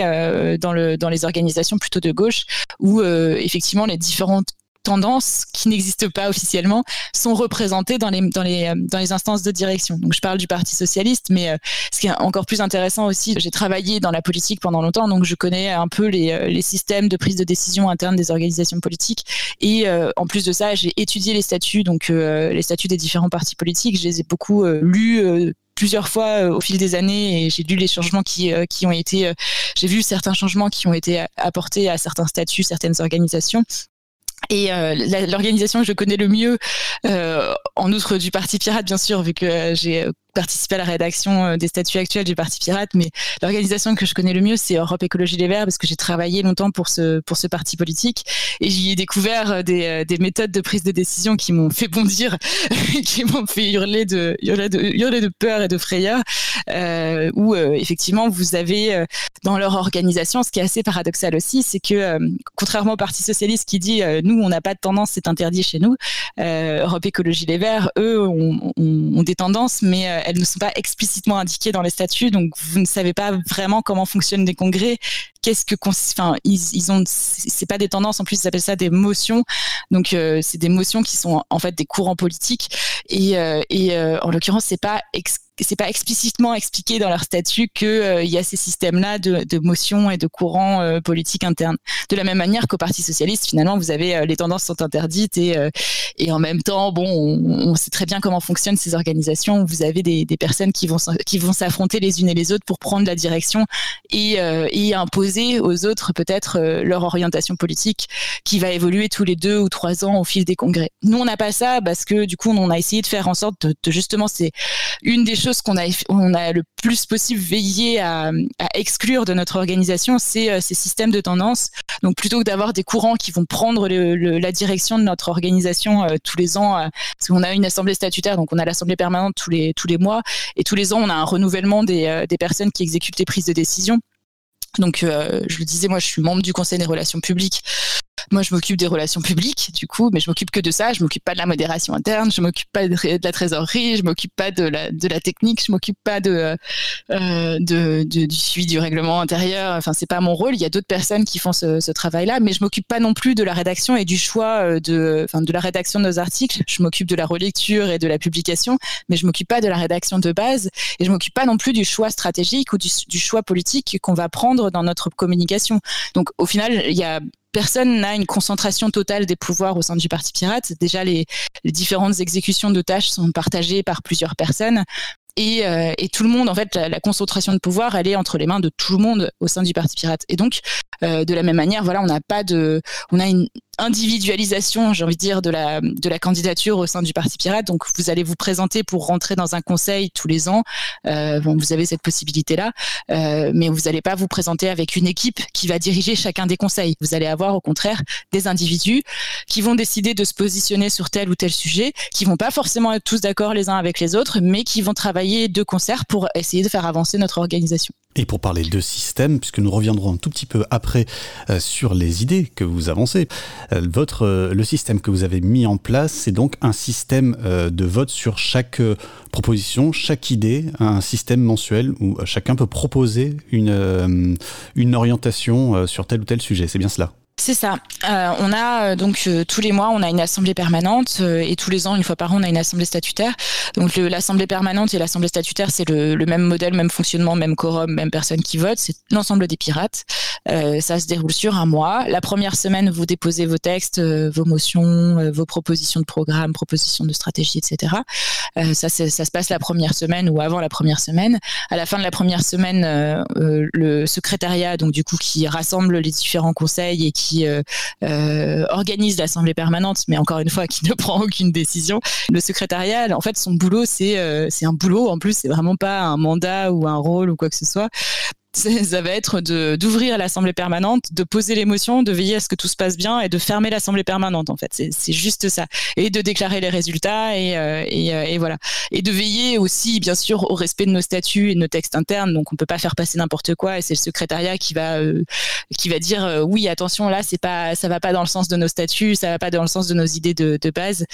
dans le dans les organisations plutôt de gauche où effectivement les différentes tendances qui n'existent pas officiellement sont représentées dans les, dans, les, dans les instances de direction. Donc je parle du Parti socialiste, mais ce qui est encore plus intéressant aussi, j'ai travaillé dans la politique pendant longtemps, donc je connais un peu les, les systèmes de prise de décision interne des organisations politiques. Et en plus de ça, j'ai étudié les statuts, donc les statuts des différents partis politiques. Je les ai beaucoup lus plusieurs fois au fil des années et j'ai lu les changements qui, qui ont été, j'ai vu certains changements qui ont été apportés à certains statuts, certaines organisations. Et euh, l'organisation que je connais le mieux, euh, en outre du Parti Pirate, bien sûr, vu que j'ai participer à la rédaction euh, des statuts actuels du Parti Pirate, mais l'organisation que je connais le mieux, c'est Europe Écologie Les Verts, parce que j'ai travaillé longtemps pour ce, pour ce parti politique. Et j'y ai découvert euh, des, euh, des, méthodes de prise de décision qui m'ont fait bondir, qui m'ont fait hurler de, hurler de, hurler de peur et de frayeur, euh, où effectivement vous avez dans leur organisation, ce qui est assez paradoxal aussi, c'est que contrairement au Parti Socialiste qui dit nous on n'a pas de tendance, c'est interdit chez nous, Europe Écologie Les Verts, eux, ont des tendances, mais elles ne sont pas explicitement indiquées dans les statuts, donc vous ne savez pas vraiment comment fonctionnent des congrès. Qu'est-ce que, enfin, ils, ils ont, c'est pas des tendances, en plus ils appellent ça des motions. Donc euh, c'est des motions qui sont en fait des courants politiques et, euh, euh, en l'occurrence c'est pas c'est pas explicitement expliqué dans leur statut qu'il euh, y a ces systèmes-là de, de motions et de courants euh, politiques internes. De la même manière qu'au Parti socialiste, finalement, vous avez euh, les tendances sont interdites et, et en même temps, bon, on, sait très bien comment fonctionnent ces organisations. Vous avez des, des personnes qui vont qui vont s'affronter les unes et les autres pour prendre la direction et, et imposer aux autres peut-être leur orientation politique qui va évoluer tous les deux ou trois ans au fil des congrès. Nous, on n'a pas ça parce que du coup, on a essayé de faire en sorte de, de justement, c'est une des qu'on a, on a le plus possible veillé à, exclure de notre organisation, c'est euh, ces systèmes de tendance. Donc plutôt que d'avoir des courants qui vont prendre la direction de notre organisation euh, tous les ans, euh, parce qu'on a une assemblée statutaire, donc on a l'assemblée permanente tous les tous les mois, et tous les ans on a un renouvellement des, des personnes qui exécutent les prises de décision. Donc, je le disais, moi, je suis membre du Conseil des relations publiques. Moi, je m'occupe des relations publiques, du coup, mais je m'occupe que de ça. Je m'occupe pas de la modération interne, je m'occupe pas de, la trésorerie, je m'occupe pas de la, de la technique, je m'occupe pas de, euh, de, du suivi du règlement intérieur. Enfin, c'est pas mon rôle. Il y a d'autres personnes qui font ce, travail-là, mais je m'occupe pas non plus de la rédaction et du choix euh, de, enfin, de la rédaction de nos articles. Je m'occupe de la relecture et de la publication, mais je m'occupe pas de la rédaction de base et je m'occupe pas non plus du choix stratégique ou du choix politique qu'on va prendre dans notre communication. Donc, au final, il y a personne n'a une concentration totale des pouvoirs au sein du Parti pirate. Déjà, les, différentes exécutions de tâches sont partagées par plusieurs personnes. Et, euh, tout le monde, en fait, la, la, concentration de pouvoir, elle est entre les mains de tout le monde au sein du Parti pirate. Et donc, euh, de la même manière, voilà, on n'a pas de, on a une individualisation, j'ai envie de dire, de la, de la candidature au sein du Parti pirate. Donc, vous allez vous présenter pour rentrer dans un conseil tous les ans. Euh, vous avez cette possibilité-là, euh, mais vous n'allez pas vous présenter avec une équipe qui va diriger chacun des conseils. Vous allez avoir, au contraire, des individus qui vont décider de se positionner sur tel ou tel sujet, qui vont pas forcément être tous d'accord les uns avec les autres, mais qui vont travailler de concert pour essayer de faire avancer notre organisation. Et pour parler de système, puisque nous reviendrons un tout petit peu après euh, sur les idées que vous avancez, euh, votre, euh, le système que vous avez mis en place, c'est donc un système euh, de vote sur chaque euh, proposition, chaque idée, un système mensuel où chacun peut proposer une, euh, une orientation sur tel ou tel sujet. C'est bien cela c'est ça. Euh, on a euh, donc euh, tous les mois, on a une assemblée permanente et tous les ans, une fois par an, on a une assemblée statutaire. Donc l'assemblée permanente et l'assemblée statutaire, c'est le, même modèle, même fonctionnement, même quorum, même personne qui vote. C'est l'ensemble des pirates. Ça se déroule sur un mois. La première semaine, vous déposez vos textes, vos motions, vos propositions de programme, propositions de stratégie, etc. ça, ça se passe la première semaine ou avant la première semaine. À la fin de la première semaine, le secrétariat, donc du coup, qui rassemble les différents conseils et qui qui organise l'Assemblée permanente, mais encore une fois, qui ne prend aucune décision. Le secrétariat, en fait, son boulot, c'est c'est un boulot. En plus, c'est vraiment pas un mandat ou un rôle ou quoi que ce soit ça va être d'ouvrir l'assemblée permanente, de poser les motions, de veiller à ce que tout se passe bien et de fermer l'assemblée permanente en fait. C'est juste ça et de déclarer les résultats et, euh, et, euh, et, voilà et de veiller aussi bien sûr au respect de nos statuts et de nos textes internes. Donc on peut pas faire passer n'importe quoi et c'est le secrétariat qui va euh, qui va dire oui attention là c'est pas ça va pas dans le sens de nos statuts, ça va pas dans le sens de nos idées de, de base.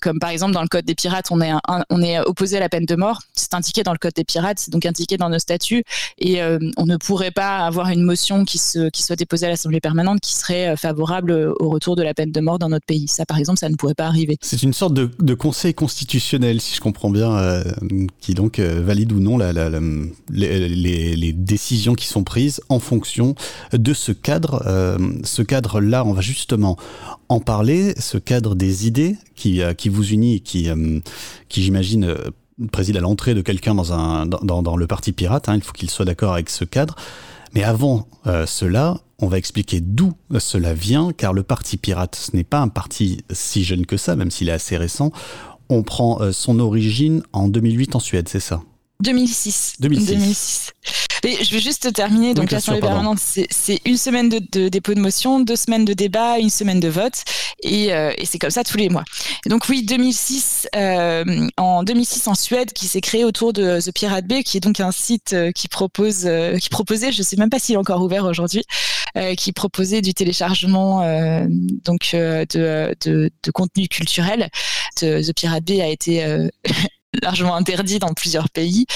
Comme par exemple dans le code des pirates on est on est opposé à la peine de mort. C'est indiqué dans le code des pirates, c'est donc indiqué dans nos statuts et on on ne pourrait pas avoir une motion qui, se, soit déposée à l'Assemblée permanente qui serait euh, favorable au retour de la peine de mort dans notre pays. Ça, par exemple, ça ne pourrait pas arriver. C'est une sorte de, conseil constitutionnel, si je comprends bien, euh, qui donc euh, valide ou non les, décisions qui sont prises en fonction de ce cadre. ce cadre-là, on va justement en parler, ce cadre des idées qui, qui vous unit, qui, qui j'imagine, préside à l'entrée de quelqu'un dans, le parti pirate. Hein, il faut qu'il soit d'accord avec ce cadre. Mais avant euh, cela, on va expliquer d'où cela vient, car le parti pirate, ce n'est pas un parti si jeune que ça, même s'il est assez récent. On prend euh, son origine en 2008 en Suède, c'est ça? 2006. 2006. Et je vais juste terminer. Donc, l'Assemblée permanente, c'est une semaine de, dépôt de motion, deux semaines de débat, une semaine de vote. Et, euh, et c'est comme ça tous les mois. donc, oui, 2006, euh, en 2006 en Suède, qui s'est créé autour de The Pirate Bay, qui est donc un site euh, qui propose, qui proposait, je sais même pas s'il est encore ouvert aujourd'hui, qui proposait du téléchargement donc de, de, de, contenu culturel. The Pirate Bay a été largement interdit dans plusieurs pays.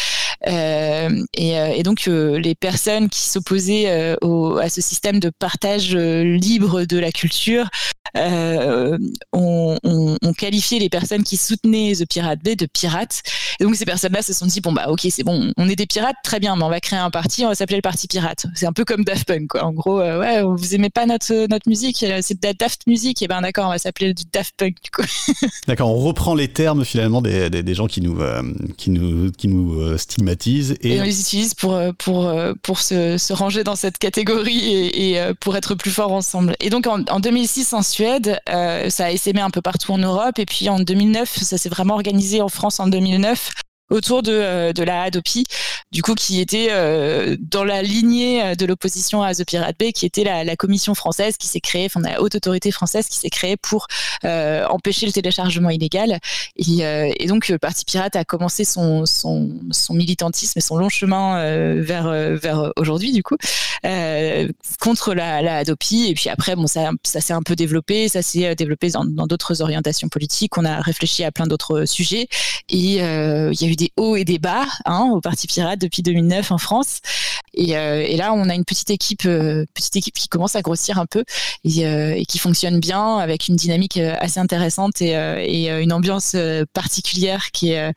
Euh, et, euh, et, donc euh, les personnes qui s'opposaient à ce système de partage libre de la culture euh, ont, on, on qualifié les personnes qui soutenaient The Pirate Bay de pirates. Et donc ces personnes-là se sont dit bon bah ok c'est bon, on est des pirates, très bien, mais on va créer un parti, on va s'appeler le parti pirate. C'est un peu comme Daft Punk quoi. En gros, euh, ouais, vous aimez pas notre notre musique, c'est de la Daft Music, et ben d'accord, on va s'appeler du Daft Punk du coup. d'accord, on reprend les termes finalement des, des, des gens qui nous qui nous qui nous stigmatisent et... on les utilise pour, euh, pour, euh, pour se, se ranger dans cette catégorie et, et, euh, pour être plus forts ensemble. Et donc en, en 2006 en Suède, ça a essaimé un peu partout en Europe. Et puis en 2009, ça s'est vraiment organisé en France en 2009 autour de, euh, de la Hadopi, du coup qui était euh, dans la lignée euh, de l'opposition à The Pirate Bay, qui était la, commission française qui s'est créée, enfin la haute autorité française qui s'est créée pour empêcher le téléchargement illégal. Et, donc le Parti Pirate a commencé son, son, son militantisme et son long chemin vers, vers aujourd'hui du coup contre la, la Hadopi. Et puis après, bon, ça, ça s'est un peu développé, ça s'est développé dans d'autres orientations politiques. On a réfléchi à plein d'autres sujets et il y a eu des hauts et des bas hein, au Parti Pirate depuis 2009 en France. Et, euh, et là, on a une petite équipe, euh, petite équipe qui commence à grossir un peu et, euh, qui fonctionne bien avec une dynamique assez intéressante et, et une ambiance particulière qui est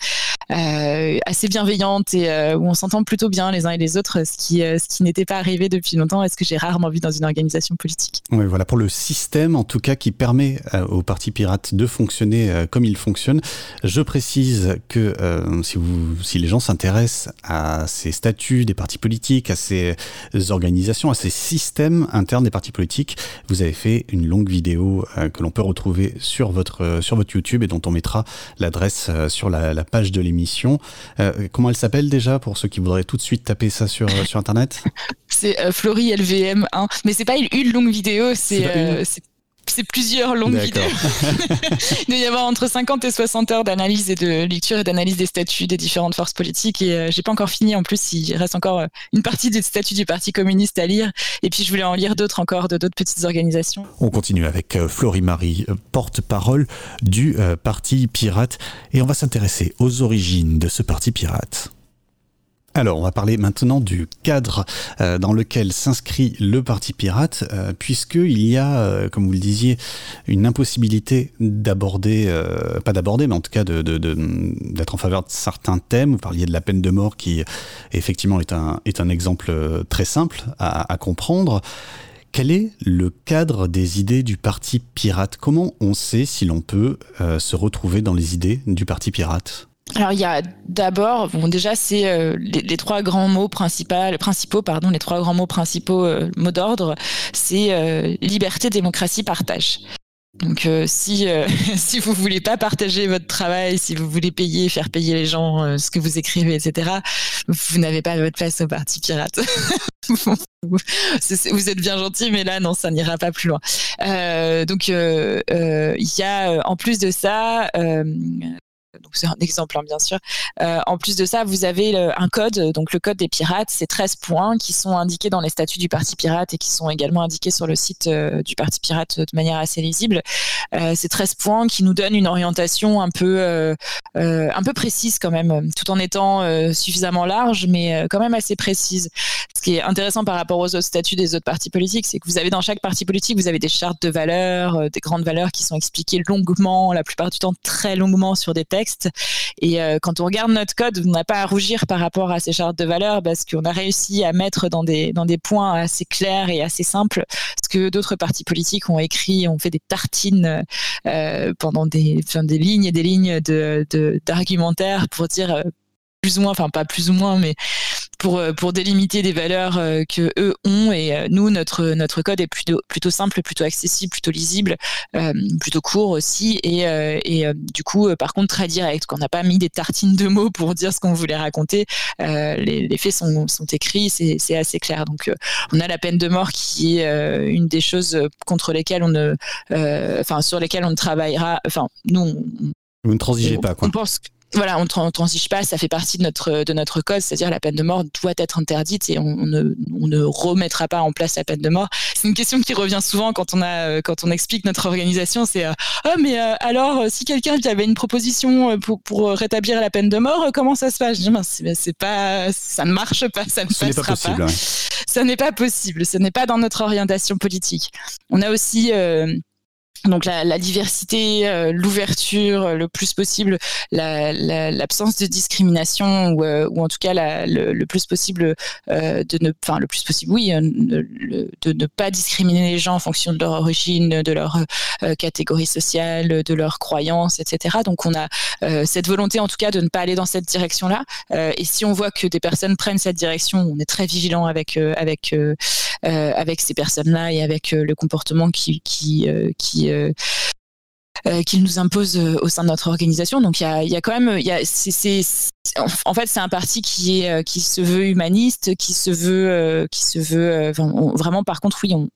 assez bienveillante et où on s'entend plutôt bien les uns et les autres, ce qui, ce qui n'était pas arrivé depuis longtemps et ce que j'ai rarement vu dans une organisation politique. Oui, voilà pour le système en tout cas qui permet au Parti Pirate de fonctionner comme il fonctionne. Je précise que si, vous, si les gens s'intéressent à ces statuts des partis politiques, à ces organisations, à ces systèmes internes des partis politiques, vous avez fait une longue vidéo euh, que l'on peut retrouver sur votre, euh, sur votre YouTube et dont on mettra l'adresse euh, sur la, la, page de l'émission. Comment elle s'appelle déjà pour ceux qui voudraient tout de suite taper ça sur, sur Internet? C'est Flory LVM1, mais c'est pas une longue vidéo, c'est c'est plusieurs longues vidéos. il doit y avoir entre 50 et 60 heures d'analyse et de lecture et d'analyse des statuts des différentes forces politiques. Et euh, j'ai pas encore fini. En plus, il reste encore euh, une partie des statuts du Parti communiste à lire. Et puis, je voulais en lire d'autres encore, de d'autres petites organisations. On continue avec euh, Florie-Marie, porte-parole du Parti pirate. Et on va s'intéresser aux origines de ce Parti pirate. Alors, on va parler maintenant du cadre euh, dans lequel s'inscrit le Parti pirate, euh, puisqu'il y a, euh, comme vous le disiez, une impossibilité d'aborder, euh, pas d'aborder, mais en tout cas d'être de, de, en faveur de certains thèmes. Vous parliez de la peine de mort, qui effectivement est un, est un exemple très simple à, à comprendre. Quel est le cadre des idées du Parti pirate? Comment on sait si l'on peut se retrouver dans les idées du Parti pirate? Alors il y a d'abord, bon déjà c'est euh, les, trois grands mots principaux, principaux pardon, les trois grands mots principaux euh, mots d'ordre, c'est euh, liberté, démocratie, partage. Donc si si vous voulez pas partager votre travail, si vous voulez payer, faire payer les gens ce que vous écrivez, etc., vous n'avez pas votre place au parti pirate. vous êtes bien gentil, mais là non, ça n'ira pas plus loin. donc il y a en plus de ça donc c'est un exemple hein, bien sûr. Euh, en plus de ça, vous avez un code, donc le code des pirates, c'est 13 points qui sont indiqués dans les statuts du Parti Pirate et qui sont également indiqués sur le site euh, du Parti Pirate de manière assez lisible. Euh, c'est 13 points qui nous donnent une orientation un peu, un peu précise quand même, tout en étant suffisamment large, mais quand même assez précise. Ce qui est intéressant par rapport aux autres statuts des autres partis politiques, c'est que vous avez dans chaque parti politique, vous avez des chartes de valeurs, des grandes valeurs qui sont expliquées longuement, la plupart du temps très longuement sur des textes et euh, quand on regarde notre code, on n'a pas à rougir par rapport à ces chartes de valeurs parce qu'on a réussi à mettre dans des, dans des points assez clairs et assez simples ce que d'autres partis politiques ont écrit, ont fait des tartines euh, pendant des, des lignes et des lignes de, d'argumentaire pour dire euh, plus ou moins, enfin pas plus ou moins, mais pour, euh, pour délimiter des valeurs euh, que eux ont. Et euh, nous, notre, notre code est plutôt, plutôt simple, plutôt accessible, plutôt lisible, plutôt court aussi. Et, et du coup, par contre, très direct. Qu'on n'a pas mis des tartines de mots pour dire ce qu'on voulait raconter. les, les, faits sont, sont écrits, c'est assez clair. Donc, on a la peine de mort qui est une des choses contre lesquelles on ne, enfin, sur lesquelles on ne travaillera. Enfin, nous, on, vous ne transigez pas, quoi. On pense que voilà, on ne transige pas, ça fait partie de notre, de notre code, c'est-à-dire la peine de mort doit être interdite et on, ne, on ne remettra pas en place la peine de mort. C'est une question qui revient souvent quand on, a, quand on explique notre organisation, c'est euh, oh mais euh, alors si quelqu'un avait une proposition euh, pour, pour rétablir la peine de mort, comment ça se passe? Je dis, ben, c'est pas, ça ne marche pas, ça ne Ce passera pas. Possible, pas. Ça n'est pas possible, ce n'est pas dans notre orientation politique. On a aussi donc la, la diversité, euh, l'ouverture euh, le plus possible, l'absence la, de discrimination ou, euh, ou, en tout cas la, le, le, plus possible de ne, enfin le plus possible, oui, de, de, ne pas discriminer les gens en fonction de leur origine, de leur catégorie sociale, de leurs croyances, etc. Donc on a cette volonté en tout cas de ne pas aller dans cette direction-là. et si on voit que des personnes prennent cette direction, on est très vigilant avec avec avec ces personnes-là et avec le comportement qui qui qui euh, qu'il nous impose euh, au sein de notre organisation. Donc il y a, y a, quand même, y a, c'est, en fait, c'est un parti qui est qui se veut humaniste, qui se veut, qui se veut vraiment. Par contre, oui, on,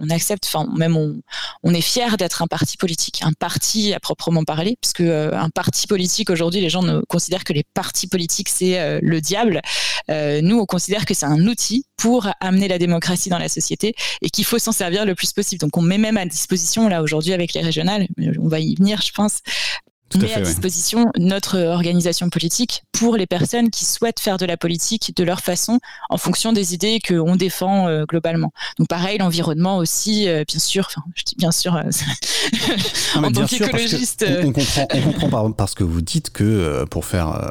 on accepte, enfin même on, on est fier d'être un parti politique, un parti à proprement parler, parce que un parti politique aujourd'hui, les gens ne considèrent que les partis politiques c'est le diable. nous, on considère que c'est un outil pour amener la démocratie dans la société et qu'il faut s'en servir le plus possible. Donc on met même à disposition, là aujourd'hui avec les régionales, on va y venir je pense, met à, disposition notre organisation politique pour les personnes qui souhaitent faire de la politique de leur façon en fonction des idées qu'on défend euh, globalement. Donc pareil, l'environnement aussi, euh, bien sûr, enfin je dis bien sûr, euh, en tant qu'écologiste. On, on, comprend, on comprend parce que vous dites que pour faire,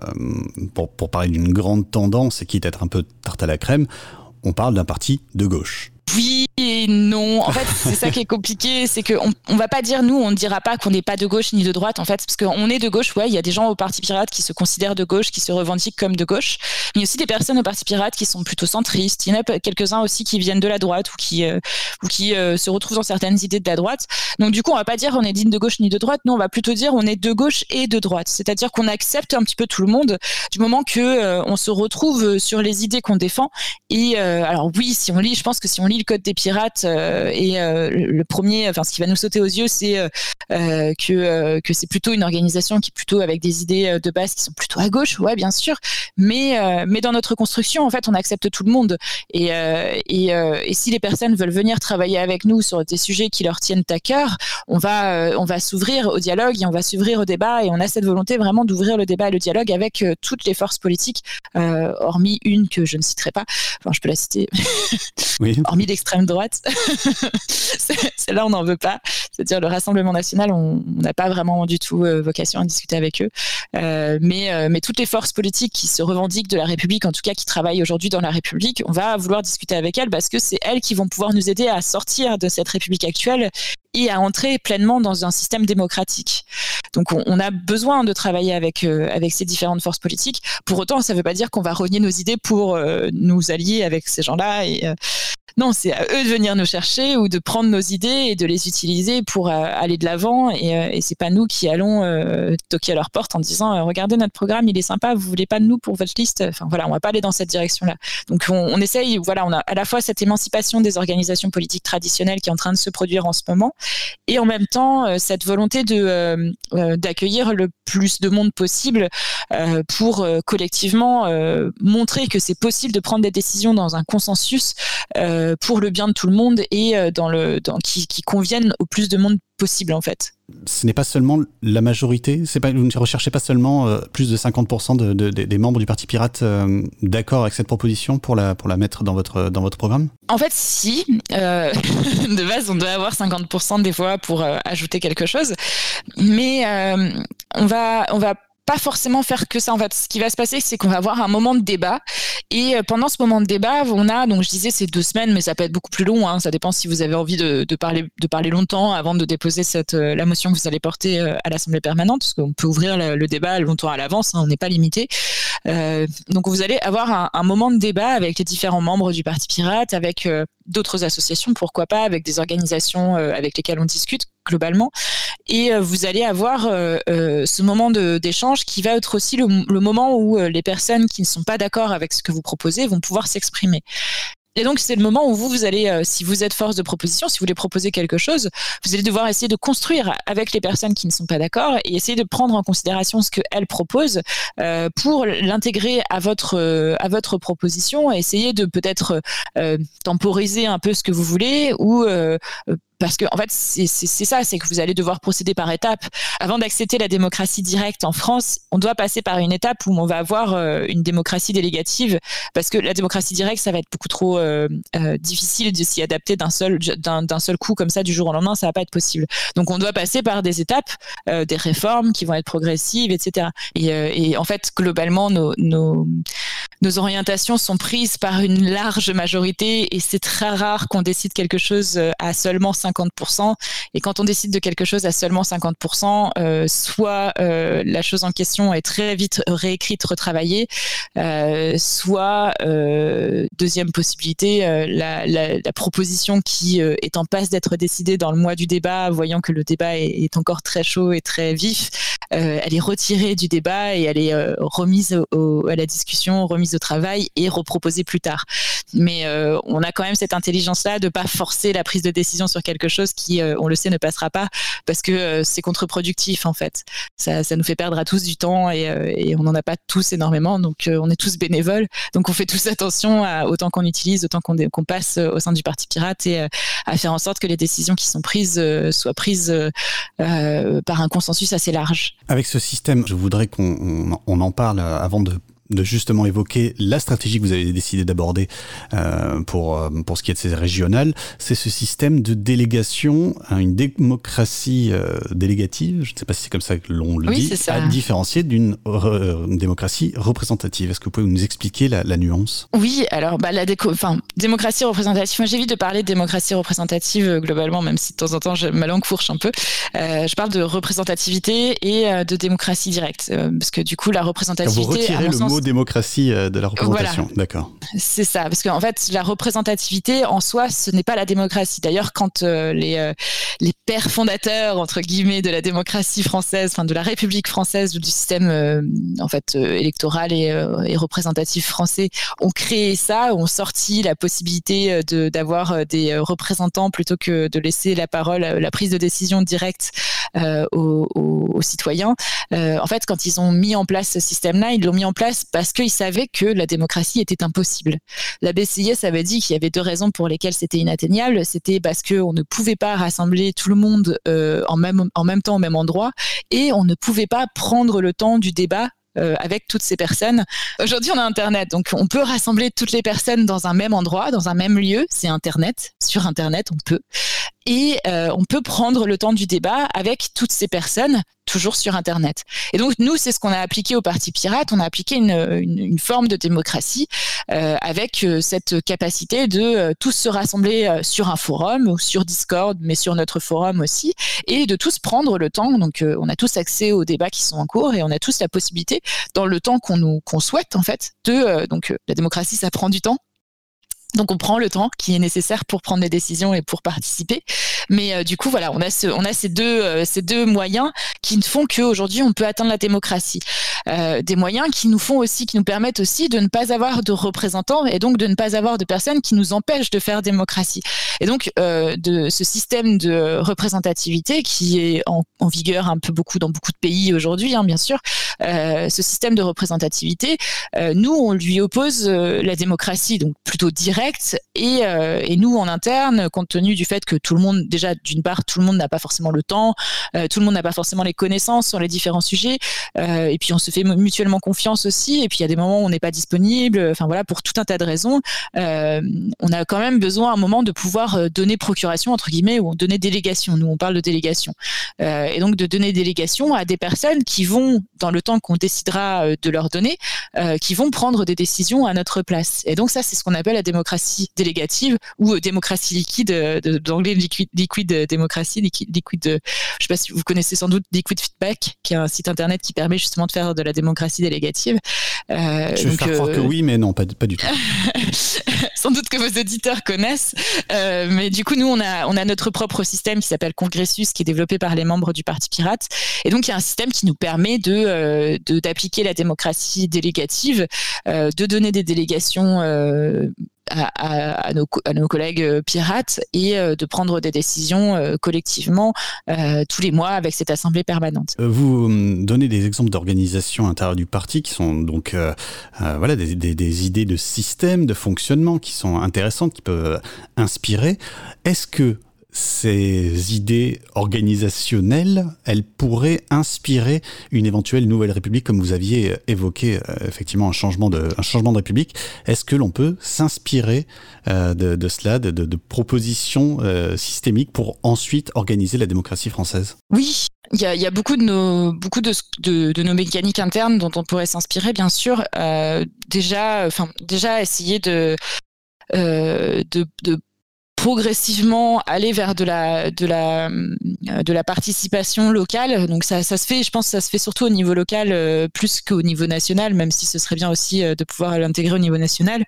pour, pour parler d'une grande tendance et quitte à être un peu tarte à la crème, on parle d'un parti de gauche. Oui et non. En fait, c'est ça qui est compliqué, c'est qu'on on va pas dire nous, on ne dira pas qu'on n'est pas de gauche ni de droite en fait, parce qu'on est de gauche. Ouais, il y a des gens au Parti Pirate qui se considèrent de gauche, qui se revendiquent comme de gauche, mais aussi des personnes au Parti Pirate qui sont plutôt centristes. Il y en a quelques-uns aussi qui viennent de la droite ou qui euh, ou qui euh, se retrouvent dans certaines idées de la droite. Donc du coup, on va pas dire on est digne de gauche ni de droite. Non, on va plutôt dire on est de gauche et de droite. C'est-à-dire qu'on accepte un petit peu tout le monde du moment que euh, on se retrouve sur les idées qu'on défend. Et alors oui, si on lit, je pense que si on lit le code des pirates euh, et euh, le premier, enfin ce qui va nous sauter aux yeux, c'est euh, que que c'est plutôt une organisation qui est plutôt avec des idées de base qui sont plutôt à gauche, ouais bien sûr, mais mais dans notre construction en fait on accepte tout le monde et et, et si les personnes veulent venir travailler avec nous sur des sujets qui leur tiennent à cœur, on va on va s'ouvrir au dialogue et on va s'ouvrir au débat et on a cette volonté vraiment d'ouvrir le débat et le dialogue avec toutes les forces politiques, hormis une que je ne citerai pas. Enfin, je peux la citer. Oui. hormis l'extrême droite. Celle-là, on n'en veut pas. C'est-à-dire le Rassemblement national, on n'a pas vraiment du tout euh, vocation à discuter avec eux. Euh, mais, euh, mais toutes les forces politiques qui se revendiquent de la République, en tout cas qui travaillent aujourd'hui dans la République, on va vouloir discuter avec elles parce que c'est elles qui vont pouvoir nous aider à sortir de cette République actuelle et à entrer pleinement dans un système démocratique. Donc on, on a besoin de travailler avec avec ces différentes forces politiques. Pour autant, ça ne veut pas dire qu'on va renier nos idées pour nous allier avec ces gens-là et non, c'est à eux de venir nous chercher ou de prendre nos idées et de les utiliser pour euh, aller de l'avant. Et, euh, et c'est pas nous qui allons euh, toquer à leur porte en disant regardez notre programme, il est sympa, vous voulez pas de nous pour votre liste? Enfin voilà, on va pas aller dans cette direction-là. Donc on, essaye, voilà, on a à la fois cette émancipation des organisations politiques traditionnelles qui est en train de se produire en ce moment, et en même temps cette volonté de d'accueillir le plus de monde possible pour collectivement montrer que c'est possible de prendre des décisions dans un consensus. Euh, pour le bien de tout le monde et euh, dans le, dans, qui, qui conviennent au plus de monde possible en fait. Ce n'est pas seulement la majorité, c'est pas, vous ne recherchez pas seulement euh, plus de 50% de, de, des membres du Parti Pirate d'accord avec cette proposition pour la, pour la mettre dans votre, dans votre programme? En fait, si. de base, on doit avoir 50% des voix pour ajouter quelque chose. Mais on, va, on va pas forcément faire que ça. Ce qui va se passer, c'est qu'on va avoir un moment de débat. Et euh, pendant ce moment de débat, on a, donc je disais, c'est deux semaines, mais ça peut être beaucoup plus long. Hein. Ça dépend si vous avez envie de, parler, longtemps avant de déposer euh, la motion que vous allez porter euh, à l'Assemblée permanente, parce qu'on peut ouvrir le, le, débat longtemps à l'avance, hein, on n'est pas limité. Euh, donc vous allez avoir un, moment de débat avec les différents membres du Parti Pirate, avec d'autres associations, pourquoi pas, avec des organisations avec lesquelles on discute globalement. Et euh, vous allez avoir euh, euh, ce moment d'échange qui va être aussi le, le moment où les personnes qui ne sont pas d'accord avec ce que vous proposez vont pouvoir s'exprimer. Et donc, c'est le moment où vous, vous allez, euh, si vous êtes force de proposition, si vous voulez proposer quelque chose, vous allez devoir essayer de construire avec les personnes qui ne sont pas d'accord et essayer de prendre en considération ce qu'elles proposent euh, pour l'intégrer à votre, euh, à votre proposition et essayer de peut-être temporiser un peu ce que vous voulez ou parce que en fait c'est ça, c'est que vous allez devoir procéder par étapes. Avant d'accepter la démocratie directe en France, on doit passer par une étape où on va avoir euh, une démocratie délégative, parce que la démocratie directe, ça va être beaucoup trop euh, euh, difficile de s'y adapter d'un seul d'un seul coup comme ça du jour au lendemain, ça va pas être possible. Donc on doit passer par des étapes, des réformes qui vont être progressives, etc. Et, en fait globalement nos, nos nos orientations sont prises par une large majorité et c'est très rare qu'on décide quelque chose à seulement 5 50%. Et quand on décide de quelque chose à seulement 50%, euh, soit euh, la chose en question est très vite réécrite, retravaillée, euh, soit deuxième possibilité, la, proposition qui est en passe d'être décidée dans le mois du débat, voyant que le débat est encore très chaud et très vif, elle est retirée du débat et elle est remise au, à la discussion, remise au travail et reproposée plus tard. Mais on a quand même cette intelligence-là de pas forcer la prise de décision sur quelque chose qui, euh, on le sait, ne passera pas parce que euh, c'est contre-productif en fait. Ça, ça, nous fait perdre à tous du temps et, euh, et on n'en a pas tous énormément, donc on est tous bénévoles. Donc on fait tous attention à autant qu'on utilise, autant qu'on qu passe au sein du Parti Pirate et à faire en sorte que les décisions qui sont prises soient prises par un consensus assez large. Avec ce système, je voudrais qu'on on en parle avant de de justement évoquer la stratégie que vous avez décidé d'aborder euh, pour, euh, pour ce qui est de ces régionales, c'est ce système de délégation, hein, une démocratie euh, délégative, je ne sais pas si c'est comme ça que l'on le oui, dit, à différencier d'une re démocratie représentative. Est-ce que vous pouvez nous expliquer la, la nuance? Oui, alors bah, la déco démocratie représentative, j'évite de parler de démocratie représentative globalement, même si de temps en temps je, ma langue fourche un peu. Euh, je parle de représentativité et de démocratie directe, parce que du coup la représentativité... Vous retirez le sens, mot démocratie euh, de la représentation. Voilà. D'accord. C'est ça, parce qu'en fait, la représentativité en soi, ce n'est pas la démocratie. D'ailleurs, quand euh, les, euh, les pères fondateurs, entre guillemets, de la démocratie française, enfin de la République française ou du système euh, en fait électoral et, et, représentatif français ont créé ça, ont sorti la possibilité de d'avoir des représentants plutôt que de laisser la parole, la prise de décision directe aux, aux, aux, citoyens. en fait, quand ils ont mis en place ce système-là, ils l'ont mis en place parce qu'ils savaient que la démocratie était impossible. La BCIS avait dit qu'il y avait deux raisons pour lesquelles c'était inatteignable. C'était parce qu'on ne pouvait pas rassembler tout le monde euh, en, même, en même temps au même endroit et on ne pouvait pas prendre le temps du débat euh, avec toutes ces personnes. Aujourd'hui, on a Internet, donc on peut rassembler toutes les personnes dans un même endroit, dans un même lieu. C'est Internet. Sur Internet, on peut. Et euh, on peut prendre le temps du débat avec toutes ces personnes toujours sur Internet. Et donc nous, c'est ce qu'on a appliqué au Parti Pirate. On a appliqué une, une, forme de démocratie euh, avec euh, cette capacité de euh, tous se rassembler euh, sur un forum ou sur Discord, mais sur notre forum aussi, et de tous prendre le temps. Donc on a tous accès aux débats qui sont en cours et on a tous la possibilité, dans le temps qu'on nous qu'on souhaite en fait, de donc la démocratie, ça prend du temps. Donc on prend le temps qui est nécessaire pour prendre des décisions et pour participer. Mais euh, du coup voilà, on a ce, on a ces deux euh, ces deux moyens qui ne font qu'aujourd'hui on peut atteindre la démocratie. Euh, des moyens qui nous font aussi, qui nous permettent aussi de ne pas avoir de représentants et donc de ne pas avoir de personnes qui nous empêchent de faire démocratie. Et donc de ce système de représentativité qui est en, en, vigueur un peu beaucoup dans beaucoup de pays aujourd'hui, hein, bien sûr. ce système de représentativité, nous on lui oppose la démocratie donc plutôt directe et, euh, et, nous en interne, compte tenu du fait que tout le monde, déjà d'une part, tout le monde n'a pas forcément le temps, euh, tout le monde n'a pas forcément les connaissances sur les différents sujets, euh, et puis on se fait mutuellement confiance aussi, et puis il y a des moments où on n'est pas disponible, enfin voilà, pour tout un tas de raisons, on a quand même besoin à un moment de pouvoir donner procuration entre guillemets ou donner délégation. Nous on parle de délégation, et donc de donner délégation à des personnes qui vont dans le temps qu'on décidera de leur donner, qui vont prendre des décisions à notre place. Et donc ça c'est ce qu'on appelle la démocratie délégative ou euh, démocratie liquide, euh, d'anglais liquide, liquide euh, démocratie, liquide, liquide, je sais pas si vous connaissez sans doute Liquid Feedback, qui est un site internet qui permet justement de faire de la démocratie délégative. Euh, je vais faire croire que oui, mais non, pas, pas du tout. sans doute que vos auditeurs connaissent, euh, mais du coup nous on a on a notre propre système qui s'appelle Congressus, qui est développé par les membres du Parti Pirate, et donc il y a un système qui nous permet de d'appliquer la démocratie délégative, de donner des délégations à, nos, collègues euh, pirates et euh, de prendre des décisions euh, collectivement tous les mois avec cette assemblée permanente. Vous donnez des exemples d'organisations intérieures du parti qui sont donc voilà des, des, idées de système, de fonctionnement qui sont intéressantes, qui peuvent inspirer. Est-ce que ces idées organisationnelles, elles pourraient inspirer une éventuelle nouvelle république, comme vous aviez évoqué euh, effectivement un changement de, un changement de république. Est-ce que l'on peut s'inspirer euh, de, cela, de, propositions euh, systémiques pour ensuite organiser la démocratie française? Oui, il y, a, beaucoup de nos beaucoup de, de, nos mécaniques internes dont on pourrait s'inspirer, bien sûr. Euh, déjà, enfin déjà essayer euh, de, de, progressivement aller vers de la de la euh, de la participation locale. Donc ça, ça se fait, je pense, ça se fait surtout au niveau local euh, plus qu'au niveau national, même si ce serait bien aussi euh, de pouvoir l'intégrer au niveau national.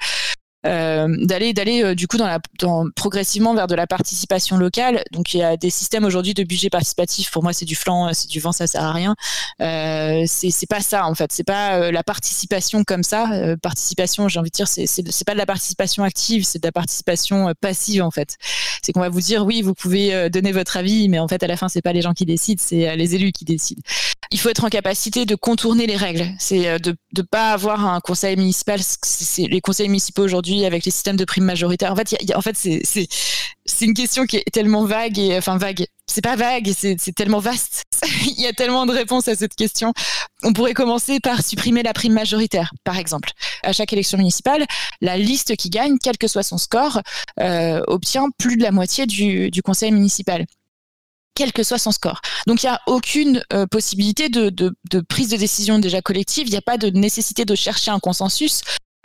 Euh, d'aller d'aller euh, du coup dans la dans, progressivement vers de la participation locale. Donc il y a des systèmes aujourd'hui de budget participatif. Pour moi, c'est du flanc, c'est du vent, ça sert à rien. Euh, c'est c'est pas ça en fait. C'est pas euh, la participation comme ça. participation, j'ai envie de dire, c'est c'est pas de la participation active, c'est de la participation passive en fait. C'est qu'on va vous dire oui, vous pouvez donner votre avis, mais en fait à la fin c'est pas les gens qui décident, c'est les élus qui décident. Il faut être en capacité de contourner les règles. C'est de de pas avoir un conseil municipal. Les conseils municipaux aujourd'hui avec les systèmes de primes majoritaires. En fait, en fait, c'est une question qui est tellement vague et enfin vague. C'est pas vague, c'est tellement vaste. Il y a tellement de réponses à cette question. On pourrait commencer par supprimer la prime majoritaire, par exemple. À chaque élection municipale, la liste qui gagne, quel que soit son score, euh, obtient plus de la moitié du, conseil municipal quel que soit son score. Donc il n'y a aucune euh, possibilité de, prise de décision déjà collective, il n'y a pas de nécessité de chercher un consensus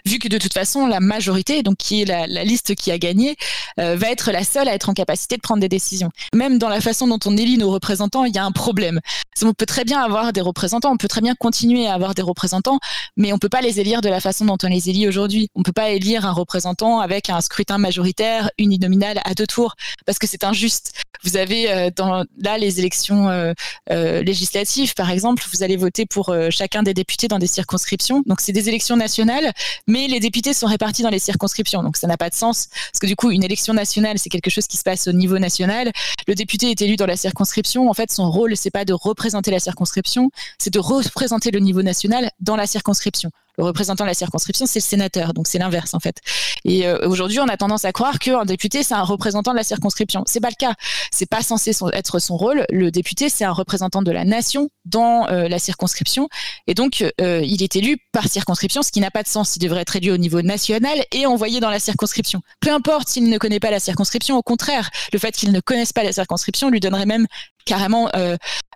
vu que de toute façon la majorité, donc qui est la, liste qui a gagné, euh, va être la seule à être en capacité de prendre des décisions. Même dans la façon dont on élit nos représentants, il y a un problème. On peut très bien avoir des représentants, on peut très bien continuer à avoir des représentants, mais on peut pas les élire de la façon dont on les élit aujourd'hui. On peut pas élire un représentant avec un scrutin majoritaire uninominal à deux tours parce que c'est injuste. Vous avez euh, dans là les élections euh, législatives, par exemple, vous allez voter pour chacun des députés dans des circonscriptions. Donc c'est des élections nationales, mais les députés sont répartis dans les circonscriptions. Donc ça n'a pas de sens parce que du coup, une élection nationale, c'est quelque chose qui se passe au niveau national. Le député est élu dans la circonscription. En fait, son rôle, c'est pas de représenter la circonscription, c'est de représenter le niveau national dans la circonscription. Le représentant de la circonscription, c'est le sénateur, donc c'est l'inverse en fait. Et euh, aujourd'hui, on a tendance à croire qu'un député, c'est un représentant de la circonscription. C'est pas le cas. C'est pas censé être son rôle. Le député, c'est un représentant de la nation dans euh, la circonscription, et donc euh, il est élu par circonscription, ce qui n'a pas de sens. Il devrait être élu au niveau national et envoyé dans la circonscription. Peu importe s'il ne connaît pas la circonscription, au contraire, le fait qu'il ne connaisse pas la circonscription lui donnerait même carrément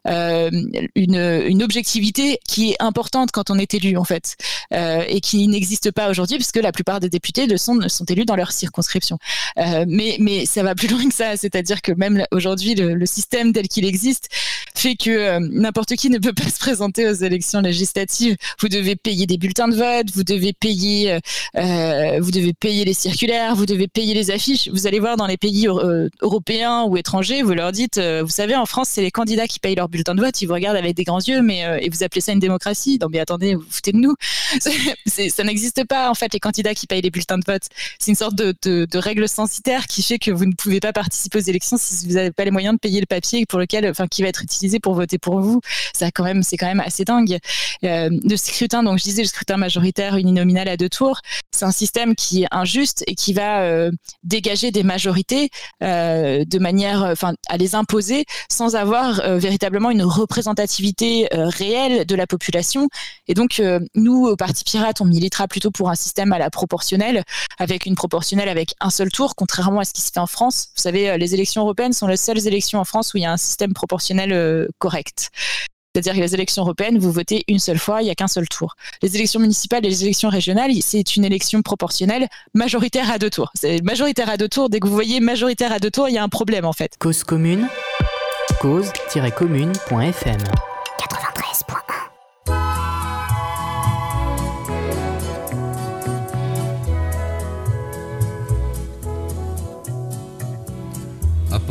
euh, une, une, objectivité qui est importante quand on est élu en fait euh, et qui n'existe pas aujourd'hui puisque la plupart des députés le sont, sont élus dans leur circonscription. Euh, mais, mais ça va plus loin que ça, c'est-à-dire que même aujourd'hui le, le, système tel qu'il existe fait que euh, n'importe qui ne peut pas se présenter aux élections législatives. Vous devez payer des bulletins de vote, vous devez payer, euh, vous devez payer les circulaires, vous devez payer les affiches. Vous allez voir dans les pays européens ou étrangers, vous leur dites, vous savez, en France c'est les candidats qui payent leur bulletin de vote, ils vous regardent avec des grands yeux, mais euh, et vous appelez ça une démocratie Non, mais attendez, vous, foutez de nous. ça n'existe pas en fait les candidats qui payent les bulletins de vote. C'est une sorte de, de, de, règle censitaire qui fait que vous ne pouvez pas participer aux élections si vous n'avez pas les moyens de payer le papier pour lequel, enfin, qui va être utilisé pour voter pour vous. Ça quand même, c'est quand même assez dingue. Euh, le scrutin, donc je disais le scrutin majoritaire uninominal à deux tours, c'est un système qui est injuste et qui va euh, dégager des majorités euh, de manière, enfin, à les imposer sans avoir euh, véritablement une représentativité euh, réelle de la population. Et donc, euh, nous, au Parti Pirate, on militera plutôt pour un système à la proportionnelle, avec une proportionnelle avec un seul tour, contrairement à ce qui se fait en France. Vous savez, les élections européennes sont les seules élections en France où il y a un système proportionnel correct. C'est-à-dire que les élections européennes, vous votez une seule fois, il n'y a qu'un seul tour. Les élections municipales et les élections régionales, c'est une élection proportionnelle majoritaire à deux tours. C'est majoritaire à deux tours. Dès que vous voyez majoritaire à deux tours, il y a un problème en fait. Cause commune, cause-commune.fm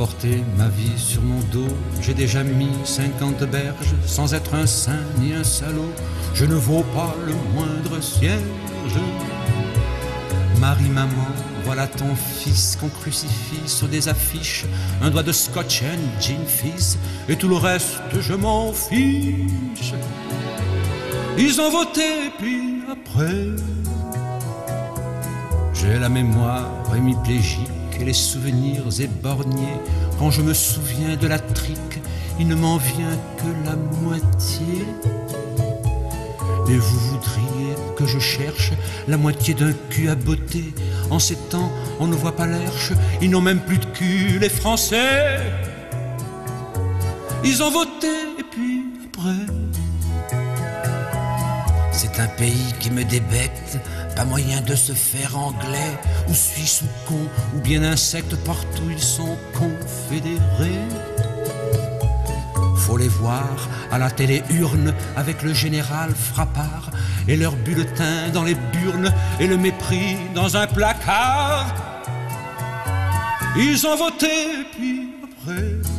Apporter ma vie sur mon dos, j'ai déjà mis 50 berges, sans être un saint ni un salaud, je ne vaux pas le moindre cierge. Marie, maman, voilà ton fils qu'on crucifie sur des affiches, un doigt de scotch and gin fils, et tout le reste je m'en fiche. Ils ont voté, puis après, j'ai la mémoire hémiplégique les souvenirs éborgnés. Quand je me souviens de la trique, il ne m'en vient que la moitié. Et vous voudriez que je cherche la moitié d'un cul à beauté. En ces temps, on ne voit pas l'herche, ils n'ont même plus de cul, les Français. Ils ont voté, et puis après. C'est un pays qui me débecte, pas moyen de se faire anglais, ou suisse ou con, ou bien insecte, partout ils sont confédérés. Faut les voir à la télé urne avec le général Frappard et leur bulletin dans les burnes et le mépris dans un placard. Ils ont voté, puis après.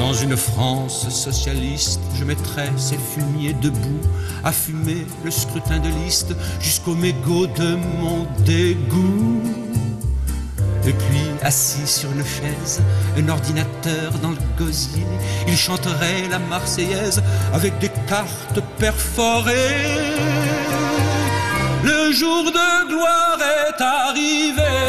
Dans une France socialiste, je mettrais ces fumiers debout à fumer le scrutin de liste jusqu'au mégot de mon dégoût. Et puis, assis sur une chaise, un ordinateur dans le gosier, il chanterait la Marseillaise avec des cartes perforées. Le jour de gloire est arrivé.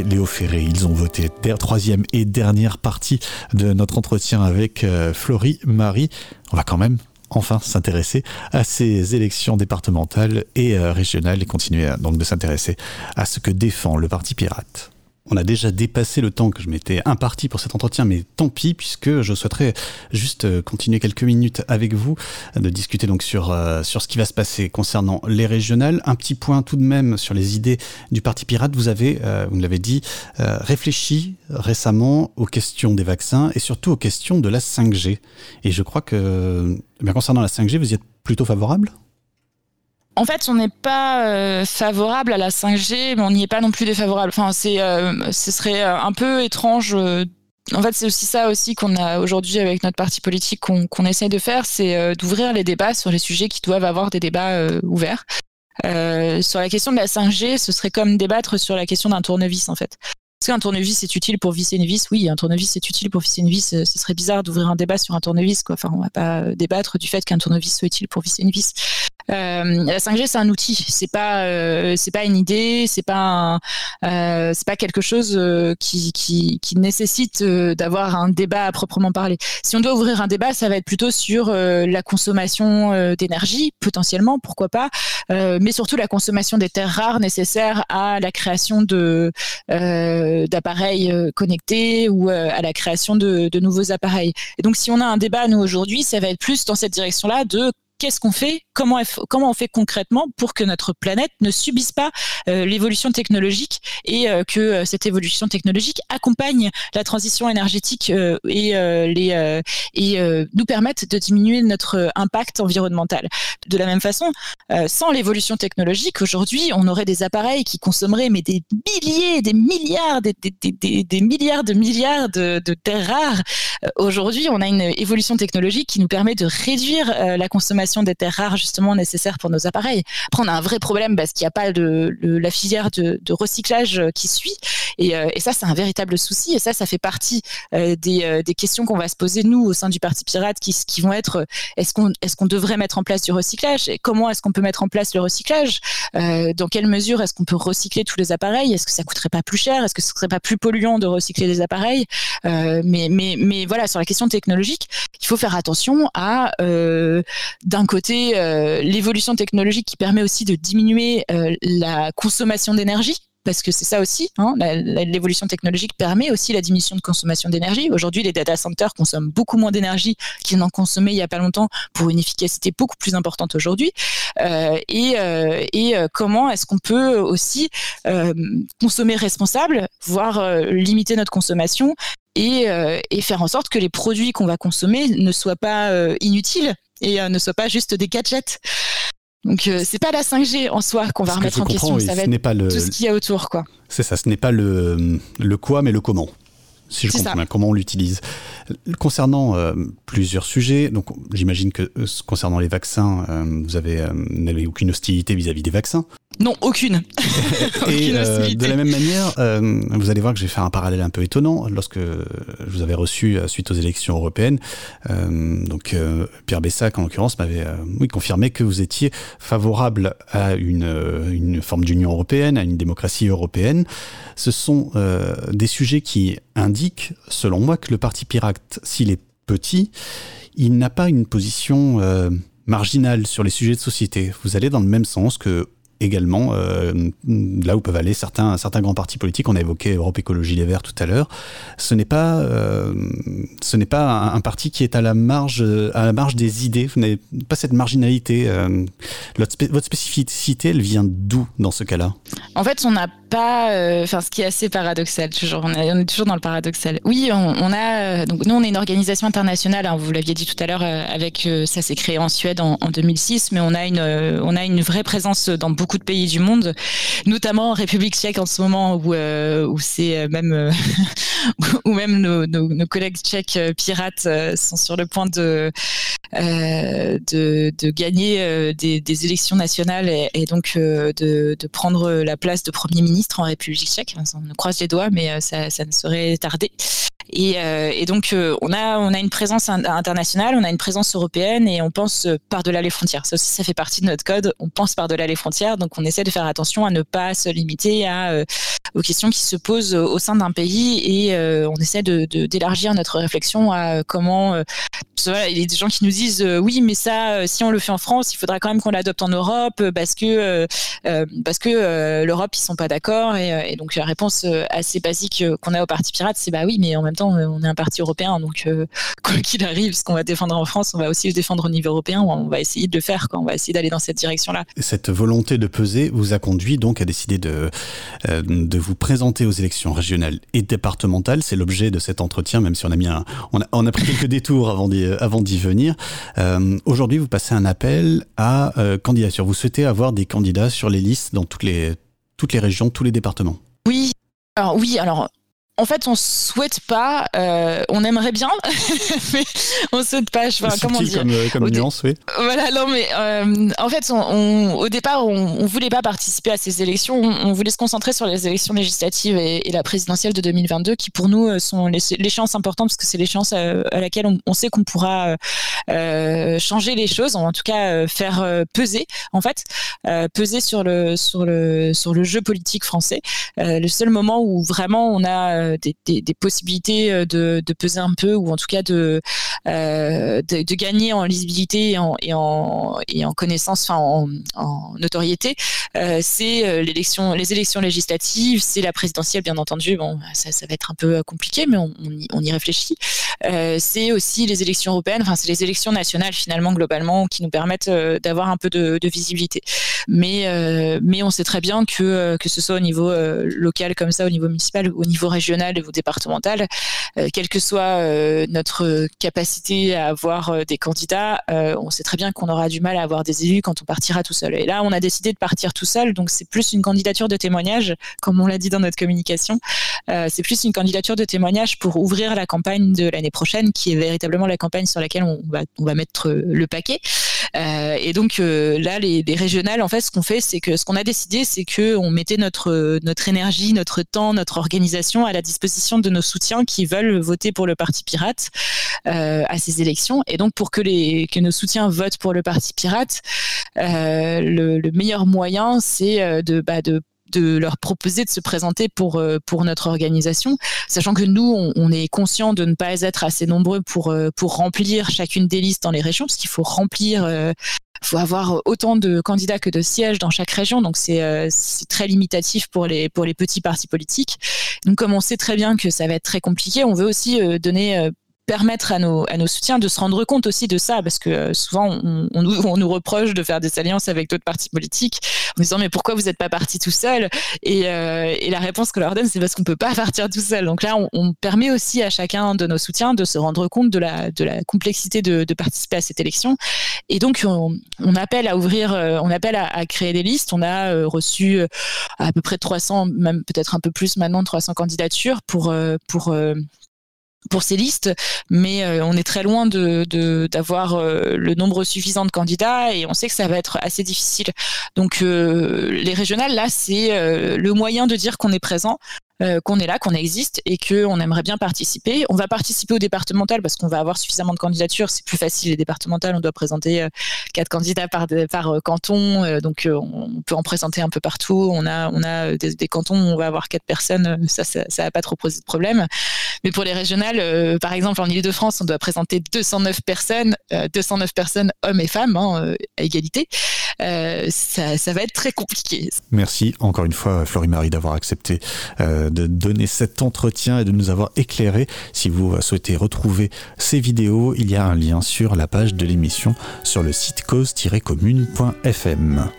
Léo Ferré. Ils ont voté troisième et dernière partie de notre entretien avec euh, Florie Marie. On va quand même enfin s'intéresser à ces élections départementales et euh, régionales et continuer à, donc de s'intéresser à ce que défend le Parti pirate. On a déjà dépassé le temps que je m'étais imparti pour cet entretien, mais tant pis, puisque je souhaiterais juste euh, continuer quelques minutes avec vous, de discuter donc sur, euh, sur ce qui va se passer concernant les régionales. Un petit point tout de même sur les idées du Parti Pirate. Vous avez, euh, vous me l'avez dit, euh, réfléchi récemment aux questions des vaccins et surtout aux questions de la 5G. Et je crois que, eh concernant la 5G, vous y êtes plutôt favorable? En fait, on n'est pas euh, favorable à la 5G, mais on n'y est pas non plus défavorable. Enfin, c'est, euh, ce serait euh, un peu étrange en fait, c'est aussi ça aussi qu'on a aujourd'hui avec notre parti politique qu'on qu'on essaye de faire, c'est d'ouvrir les débats sur les sujets qui doivent avoir des débats ouverts. Sur la question de la 5G, ce serait comme débattre sur la question d'un tournevis en fait. Est-ce qu'un tournevis est utile pour visser une vis Oui, un tournevis est utile pour visser une vis. Ce serait bizarre d'ouvrir un débat sur un tournevis. Quoi. Enfin, on va pas débattre du fait qu'un tournevis soit utile pour visser une vis. Euh, la 5G, c'est un outil. C'est pas, euh, c'est pas une idée. C'est pas, euh, c'est pas quelque chose qui, qui, qui nécessite d'avoir un débat à proprement parler. Si on doit ouvrir un débat, ça va être plutôt sur la consommation d'énergie, potentiellement, pourquoi pas, mais surtout la consommation des terres rares nécessaires à la création de d'appareils connectés ou à la création de, de nouveaux appareils. Et donc, si on a un débat, nous, aujourd'hui, ça va être plus dans cette direction-là de qu'est-ce qu'on fait comment, comment on fait concrètement pour que notre planète ne subisse pas euh, l'évolution technologique et euh, que euh, cette évolution technologique accompagne la transition énergétique et, les, et nous permette de diminuer notre impact environnemental. De la même façon, sans l'évolution technologique, aujourd'hui, on aurait des appareils qui consommeraient mais des milliers, des milliards, des, des, des, des milliards de milliards de terres rares. aujourd'hui, on a une évolution technologique qui nous permet de réduire la consommation des terres rares justement nécessaires pour nos appareils. Après, on a un vrai problème parce qu'il n'y a pas de, la filière de, de, recyclage qui suit. Et, euh, et ça, c'est un véritable souci. Et ça, ça fait partie euh, des, euh, des, questions qu'on va se poser, nous, au sein du Parti Pirate, qui, qui vont être est-ce qu'on est devrait mettre en place du recyclage et Comment est-ce qu'on peut mettre en place le recyclage Dans quelle mesure est-ce qu'on peut recycler tous les appareils? Est-ce que ça coûterait pas plus cher? Est-ce que ce serait pas plus polluant de recycler les appareils? Mais, mais, mais voilà, sur la question technologique, il faut faire attention à, d'un côté, l'évolution technologique qui permet aussi de diminuer euh, la consommation d'énergie parce que c'est ça aussi, hein, l'évolution technologique permet aussi la diminution de consommation d'énergie. Aujourd'hui, les data centers consomment beaucoup moins d'énergie qu'ils n'en consommaient il y a pas longtemps pour une efficacité beaucoup plus importante aujourd'hui. Euh, et, euh, euh, comment est-ce qu'on peut aussi consommer responsable, voire limiter notre consommation et, faire en sorte que les produits qu'on va consommer ne soient pas inutiles et ne soient pas juste des gadgets. Donc euh, c'est pas la 5G en soi qu'on va remettre en question, oui, ça va être pas le... tout ce qu'il y a autour quoi. C'est ça, ce n'est pas le, le quoi mais le comment. Si je comprends bien, comment on l'utilise. Concernant euh, plusieurs sujets, donc j'imagine que euh, concernant les vaccins, euh, vous avez euh, n'avez aucune hostilité vis-à-vis -vis des vaccins. Non, aucune. et aucune de la même manière, vous allez voir que je vais faire un parallèle un peu étonnant. Lorsque je vous avais reçu suite aux élections européennes, donc Pierre Bessac en l'occurrence m'avait oui, confirmé que vous étiez favorable à une, une forme d'union européenne, à une démocratie européenne. Ce sont des sujets qui indiquent, selon moi, que le parti pirate, s'il est petit, il n'a pas une position euh, marginale sur les sujets de société. Vous allez dans le même sens que également euh, là où peuvent aller certains, certains grands partis politiques. On a évoqué Europe Écologie Les Verts tout à l'heure. Ce n'est pas, euh, ce n'est pas un, parti qui est à la marge, à la marge des idées. Vous n'avez pas cette marginalité. Euh, votre, spé votre spécificité, elle vient d'où dans ce cas-là? En fait, on n'a pas, enfin, ce qui est assez paradoxal. Toujours, on, est toujours dans le paradoxal. Oui, on, a donc nous, on est une organisation internationale. Hein, vous l'aviez dit tout à l'heure. Avec ça s'est créé en Suède en, en, 2006, mais on a une, on a une vraie présence dans beaucoup de pays du monde, notamment en République tchèque en ce moment où, euh, où c'est même euh, où même nos, collègues tchèques pirates sont sur le point de euh, de, gagner des, élections nationales et, donc de, prendre la place de premier ministre en République tchèque. On croise les doigts, mais ça, ça ne saurait tarder. Et, euh, et donc, euh, on, a, on a une présence internationale, on a une présence européenne et on pense par-delà les frontières. Ça aussi, ça fait partie de notre code. On pense par-delà les frontières. Donc, on essaie de faire attention à ne pas se limiter à, euh, aux questions qui se posent au sein d'un pays et euh, on essaie de, d'élargir notre réflexion à comment. Euh, voilà, il y a des gens qui nous disent euh, oui, mais ça, si on le fait en France, il faudra quand même qu'on l'adopte en Europe parce que, parce que l'Europe, ils sont pas d'accord. Et, et, donc, la réponse assez basique qu'on a au Parti Pirate, c'est bah oui, mais en même temps, on est un parti européen. Donc, quoi qu'il arrive, ce qu'on va défendre en France, on va aussi le défendre au niveau européen. On va essayer de le faire, on va essayer d'aller dans cette direction-là. Cette volonté de peser vous a conduit donc à décider de, de vous présenter aux élections régionales et départementales. C'est l'objet de cet entretien, même si on a mis un, on a, on a pris quelques détours avant d'y, avant d'y venir. Euh, Aujourd'hui, vous passez un appel à euh, candidature. Vous souhaitez avoir des candidats sur les listes dans toutes les, toutes les régions, tous les départements? Oui. Alors oui, alors en fait, on souhaite pas. euh, on aimerait bien, mais on souhaite pas. Je, enfin, comment dire comme, euh, comme nuance, oui. Voilà, non, mais euh, en fait, on, on- au départ, on, on voulait pas participer à ces élections. On, on voulait se concentrer sur les élections législatives et, et la présidentielle de 2022, qui pour nous sont les- l'échéance importante parce que c'est l'échéance euh, à, laquelle on, sait qu'on pourra euh, changer les choses, en tout cas faire peser, en fait, peser sur le sur le sur le jeu politique français. Le seul moment où vraiment on a des, des, possibilités euh, de, peser un peu, ou en tout cas de euh, gagner en lisibilité et en, et en, connaissance, en, notoriété, euh, c'est euh, les élections législatives, c'est la présidentielle bien entendu. Ça, va être un peu euh, compliqué, mais on, y, réfléchit. Euh, c'est aussi les élections européennes, enfin c'est les élections nationales finalement globalement qui nous permettent euh, d'avoir un peu de, visibilité. Mais euh, mais on sait très bien que euh, que ce soit au niveau euh, local comme ça, au niveau municipal, au niveau régional ou départemental, euh, quelle que soit euh, notre capacité à avoir euh, des candidats, on sait très bien qu'on aura du mal à avoir des élus quand on partira tout seul. Et là, on a décidé de partir tout seul, donc c'est plus une candidature de témoignage, comme on l'a dit dans notre communication. C'est plus une candidature de témoignage pour ouvrir la campagne de l'année prochaine, qui est véritablement la campagne sur laquelle on va, mettre le paquet. Euh, et donc euh, là, les, les régionales, en fait, ce qu'on fait, c'est que ce qu'on a décidé, c'est que on mettait notre notre énergie, notre temps, notre organisation à la disposition de nos soutiens qui veulent voter pour le Parti Pirate euh, à ces élections. Et donc, pour que les que nos soutiens votent pour le Parti Pirate, euh, le, le meilleur moyen, c'est euh, de bah, de de leur proposer de se présenter pour euh, pour notre organisation, sachant que nous on, est conscient de ne pas être assez nombreux pour euh, pour remplir chacune des listes dans les régions, parce qu'il faut remplir euh, faut avoir autant de candidats que de sièges dans chaque région, donc c'est euh, très limitatif pour les pour les petits partis politiques. Donc comme on sait très bien que ça va être très compliqué, on veut aussi euh, donner euh, permettre à nos, à nos soutiens de se rendre compte aussi de ça, parce que euh, souvent on, nous, on nous reproche de faire des alliances avec d'autres partis politiques en disant mais pourquoi vous n'êtes pas parti tout seul et, euh, et la réponse que leur donne c'est parce qu'on peut pas partir tout seul. Donc là on, permet aussi à chacun de nos soutiens de se rendre compte de la, de la complexité de, participer à cette élection et donc on, appelle à ouvrir, euh, on appelle à, créer des listes. On a reçu à peu près 300, même peut-être un peu plus maintenant 300 candidatures pour pour pour ces listes, mais euh, on est très loin de d'avoir euh, le nombre suffisant de candidats et on sait que ça va être assez difficile. Donc euh, les régionales là, c'est le moyen de dire qu'on est présent. Euh, qu'on est là, qu'on existe et qu'on aimerait bien participer. On va participer au départemental parce qu'on va avoir suffisamment de candidatures. C'est plus facile les départementales. On doit présenter euh, quatre candidats par, par euh, canton, donc on peut en présenter un peu partout. On a, on a des, des cantons où on va avoir quatre personnes. Ça, ça, ça va pas trop poser de problème. Mais pour les régionales, euh, par exemple en Ile-de-France, on doit présenter 209 personnes, 209 personnes hommes et femmes hein, à égalité. Euh, Ça, ça, va être très compliqué. Merci encore une fois, Florie-Marie, d'avoir accepté euh, de donner cet entretien et de nous avoir éclairé. Si vous souhaitez retrouver ces vidéos, il y a un lien sur la page de l'émission sur le site cause-commune.fm.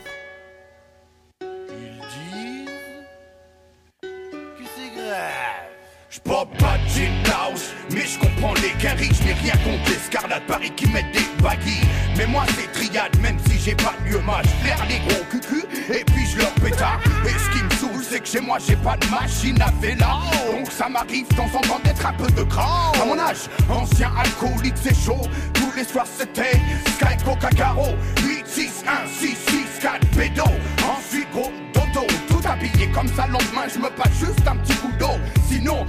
rien contre l'escarlate Paris qui mettent des baguilles. Mais moi c'est triade, même si j'ai pas de lieu match. Flair les gros cucu, et puis je leur pétard. Et ce qui me saoule, c'est que chez moi j'ai pas de machine à là Donc ça m'arrive temps en temps d'être un peu de gras. À mon âge, ancien alcoolique, c'est chaud. Tous les soirs c'était Sky Coca Caro. 8, 6, 1, 6, 6, 4 pédo. Ensuite gros dodo, tout habillé comme ça lendemain, je me passe juste un petit coup d'eau. Sinon,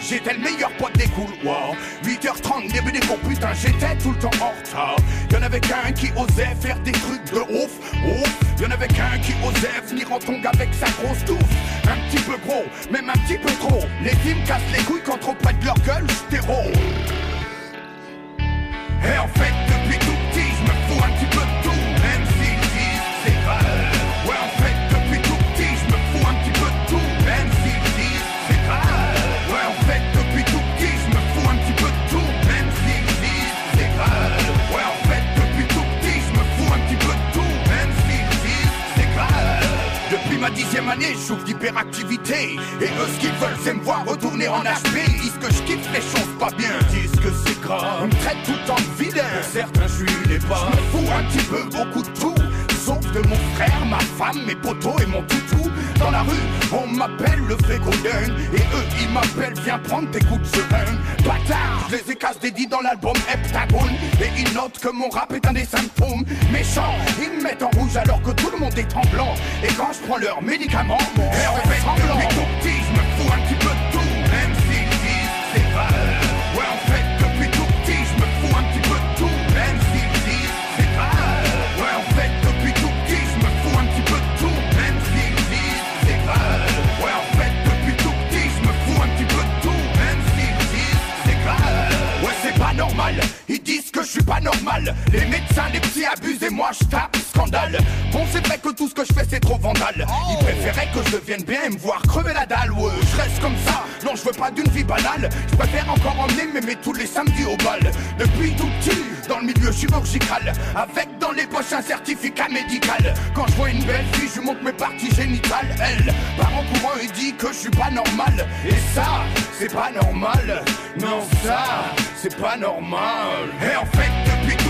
J'étais le meilleur pote des couloirs. 8h30, début des cours, putain, j'étais tout le temps en retard. Y'en avait qu'un qui osait faire des trucs de ouf, ouf. Y'en avait qu'un qui osait venir en tongue avec sa grosse touffe. Un petit peu gros, même un petit peu trop. Les filles me cassent les couilles quand trop près de leur gueule, stéro. Et en fait, Dixième année, je souffre d'hyperactivité. Et eux, ce qu'ils veulent, c'est me voir retourner en HP. Ils disent que je kiffe les choses pas bien. Ils disent que c'est grave. Ils me traitent tout le temps vilain. Certains, je suis les pas. Je me fous un petit peu, beaucoup de tout. De mon frère, ma femme, mes potos et mon toutou. Dans la rue, on m'appelle le Frégodin. Et eux, ils m'appellent, viens prendre tes coups de serein. Bâtard, je les écasse des dits dans l'album Heptagone. Et ils notent que mon rap est un des symptômes. Méchants, ils me mettent en rouge alors que tout le monde est tremblant. Et quand je prends leurs médicaments, mon cœur fait semblant. Tout petit, je me fous un petit peu suis pas normal. Les médecins, les petits et moi je tape scandale. Bon, c'est vrai que tout ce que je fais c'est trop vandale. Ils préféraient que je devienne bien et me voir crever la dalle. Ouais, je reste comme ça. Non, je veux pas d'une vie banale. Je préfère encore emmener mémé tous les samedis au bal. Depuis tout petit, dans le milieu chirurgical. Avec dans les poches un certificat médical. Quand je vois une belle fille, je montre mes parties génitales. Elle, par en courant, il dit que je suis pas normal. Et ça, c'est pas normal. Non, ça, c'est pas normal. Et en fait, depuis tout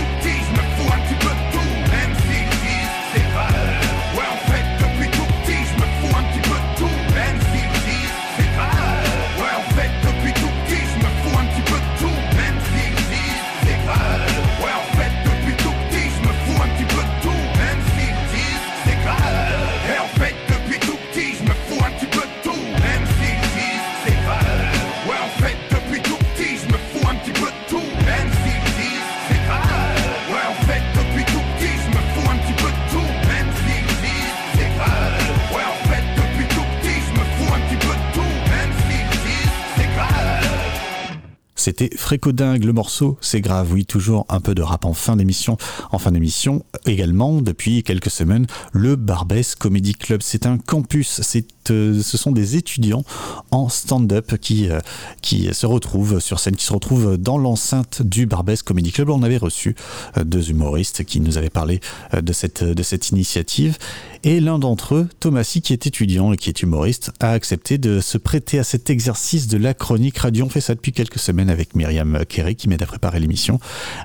C'était Frécodingue, le morceau, c'est grave, oui, toujours un peu de rap en fin d'émission. En fin d'émission, également, depuis quelques semaines, le Barbès Comedy Club. C'est un campus, c'est, ce sont des étudiants en stand-up qui, euh, qui se retrouvent sur scène, qui se retrouvent dans l'enceinte du Barbès Comedy Club. On avait reçu euh, deux humoristes qui nous avaient parlé euh, de cette, de cette initiative. Et l'un d'entre eux, Thomasy, qui est étudiant et qui est humoriste, a accepté de se prêter à cet exercice de la chronique radio. On fait ça depuis quelques semaines avec Myriam Kerry qui m'aide à préparer l'émission.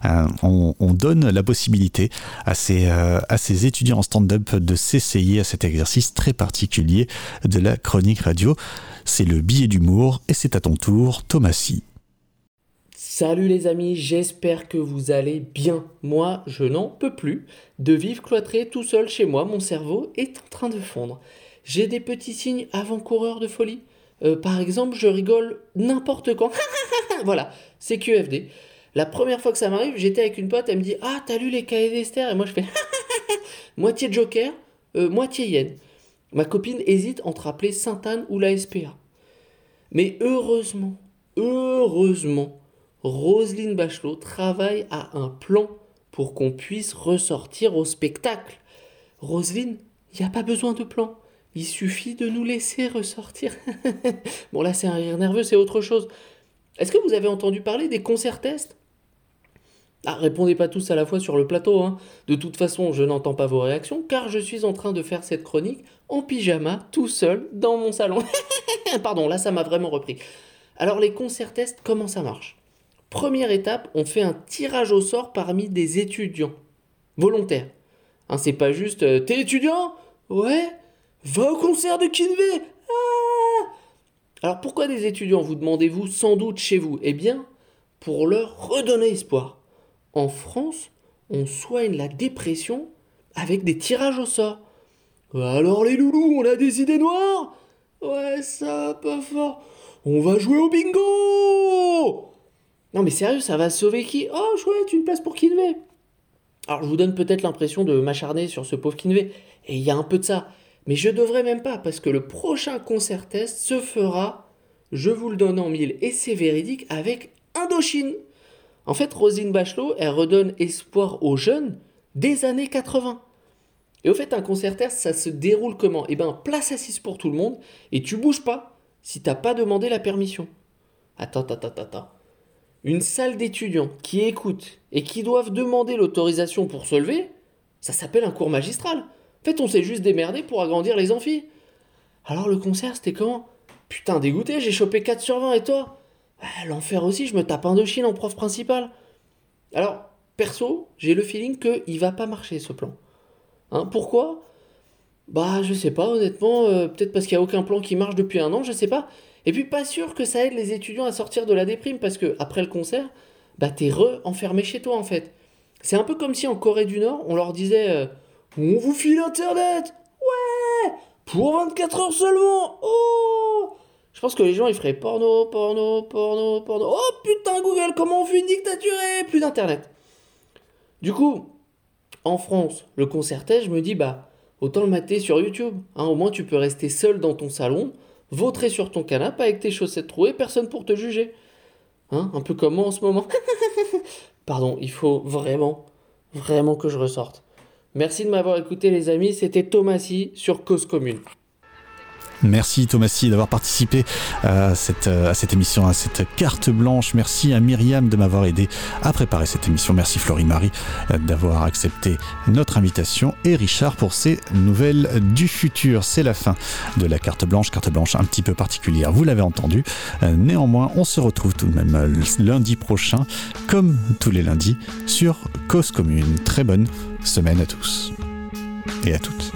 Euh, on, on donne la possibilité à ces, euh, à ces étudiants en stand-up de s'essayer à cet exercice très particulier de la chronique radio. C'est le billet d'humour et c'est à ton tour, Thomasy. Salut les amis, j'espère que vous allez bien. Moi, je n'en peux plus de vivre cloîtré tout seul chez moi. Mon cerveau est en train de fondre. J'ai des petits signes avant-coureurs de folie. Euh, par exemple, je rigole n'importe quand. voilà, c'est QFD. La première fois que ça m'arrive, j'étais avec une pote, elle me dit Ah, t'as lu les cahiers d'Esther Et moi, je fais moitié Joker, euh, moitié Yen. Ma copine hésite entre appeler Sainte-Anne ou la SPA. Mais heureusement, heureusement, Roselyne Bachelot travaille à un plan pour qu'on puisse ressortir au spectacle. Roselyne, il n'y a pas besoin de plan. Il suffit de nous laisser ressortir. bon, là, c'est un rire nerveux, c'est autre chose. Est-ce que vous avez entendu parler des concerts ah, répondez pas tous à la fois sur le plateau. Hein. De toute façon, je n'entends pas vos réactions car je suis en train de faire cette chronique en pyjama, tout seul, dans mon salon. Pardon, là, ça m'a vraiment repris. Alors, les concerts tests, comment ça marche? Première étape, on fait un tirage au sort parmi des étudiants. Volontaires. Hein, c'est pas juste euh, T'es étudiant? Ouais Va au concert de Kinvey Ah Alors pourquoi des étudiants vous demandez-vous sans doute chez vous? Eh bien, pour leur redonner espoir. En France, on soigne la dépression avec des tirages au sort. Alors les loulous, on a des idées noires? Ouais, ça pas fort. On va jouer au bingo Non mais sérieux, ça va sauver qui? Oh chouette, une place pour Kinvey Alors je vous donne peut-être l'impression de m'acharner sur ce pauvre Kinvey, et il y a un peu de ça. Mais je devrais même pas, parce que le prochain concert test se fera, je vous le donne en mille, et c'est véridique, avec Indochine. En fait, Rosine Bachelot, elle redonne espoir aux jeunes des années 80. Et au fait, un concert ça se déroule comment? Eh ben, place assise pour tout le monde, et tu bouges pas si t'as pas demandé la permission. Attends, attends, attends, attends. Une salle d'étudiants qui écoutent et qui doivent demander l'autorisation pour se lever, ça s'appelle un cours magistral. En fait, on s'est juste démerdé pour agrandir les amphis. Alors le concert, c'était comment Putain, dégoûté, j'ai chopé 4 sur 20, et toi? L'enfer aussi, je me tape un de Chine en prof principal. Alors, perso, j'ai le feeling qu'il va pas marcher ce plan. Hein, pourquoi? Bah, je sais pas, honnêtement. euh, Peut-être parce qu'il n'y a aucun plan qui marche depuis un an, je sais pas. Et puis, pas sûr que ça aide les étudiants à sortir de la déprime parce que après le concert, bah, t'es re-enfermé chez toi en fait. C'est un peu comme si en Corée du Nord, on leur disait euh, On vous file Internet Ouais Pour 24 heures seulement Oh Je pense que les gens ils feraient porno, porno, porno, porno. Oh putain, Google, comment on fait une dictature et plus d'Internet Du coup, en France, le concertet, je me dis, bah, autant le mater sur YouTube. Hein, au moins, tu peux rester seul dans ton salon, vautrer sur ton canapé avec tes chaussettes trouées, personne pour te juger. Hein, un peu comme moi en ce moment. Pardon, il faut vraiment, vraiment que je ressorte. Merci de m'avoir écouté, les amis. C'était Thomasy sur Cause Commune. Merci Thomasy d'avoir participé à cette, à cette émission, à cette carte blanche. Merci à Myriam de m'avoir aidé à préparer cette émission. Merci Florie-Marie euh, d'avoir accepté notre invitation et Richard pour ces nouvelles du futur. C'est la fin de la carte blanche, carte blanche un petit peu particulière, vous l'avez entendu. Néanmoins, on se retrouve tout de même euh, lundi prochain, comme tous les lundis, sur Cause Commune. Très bonne semaine à tous et à toutes.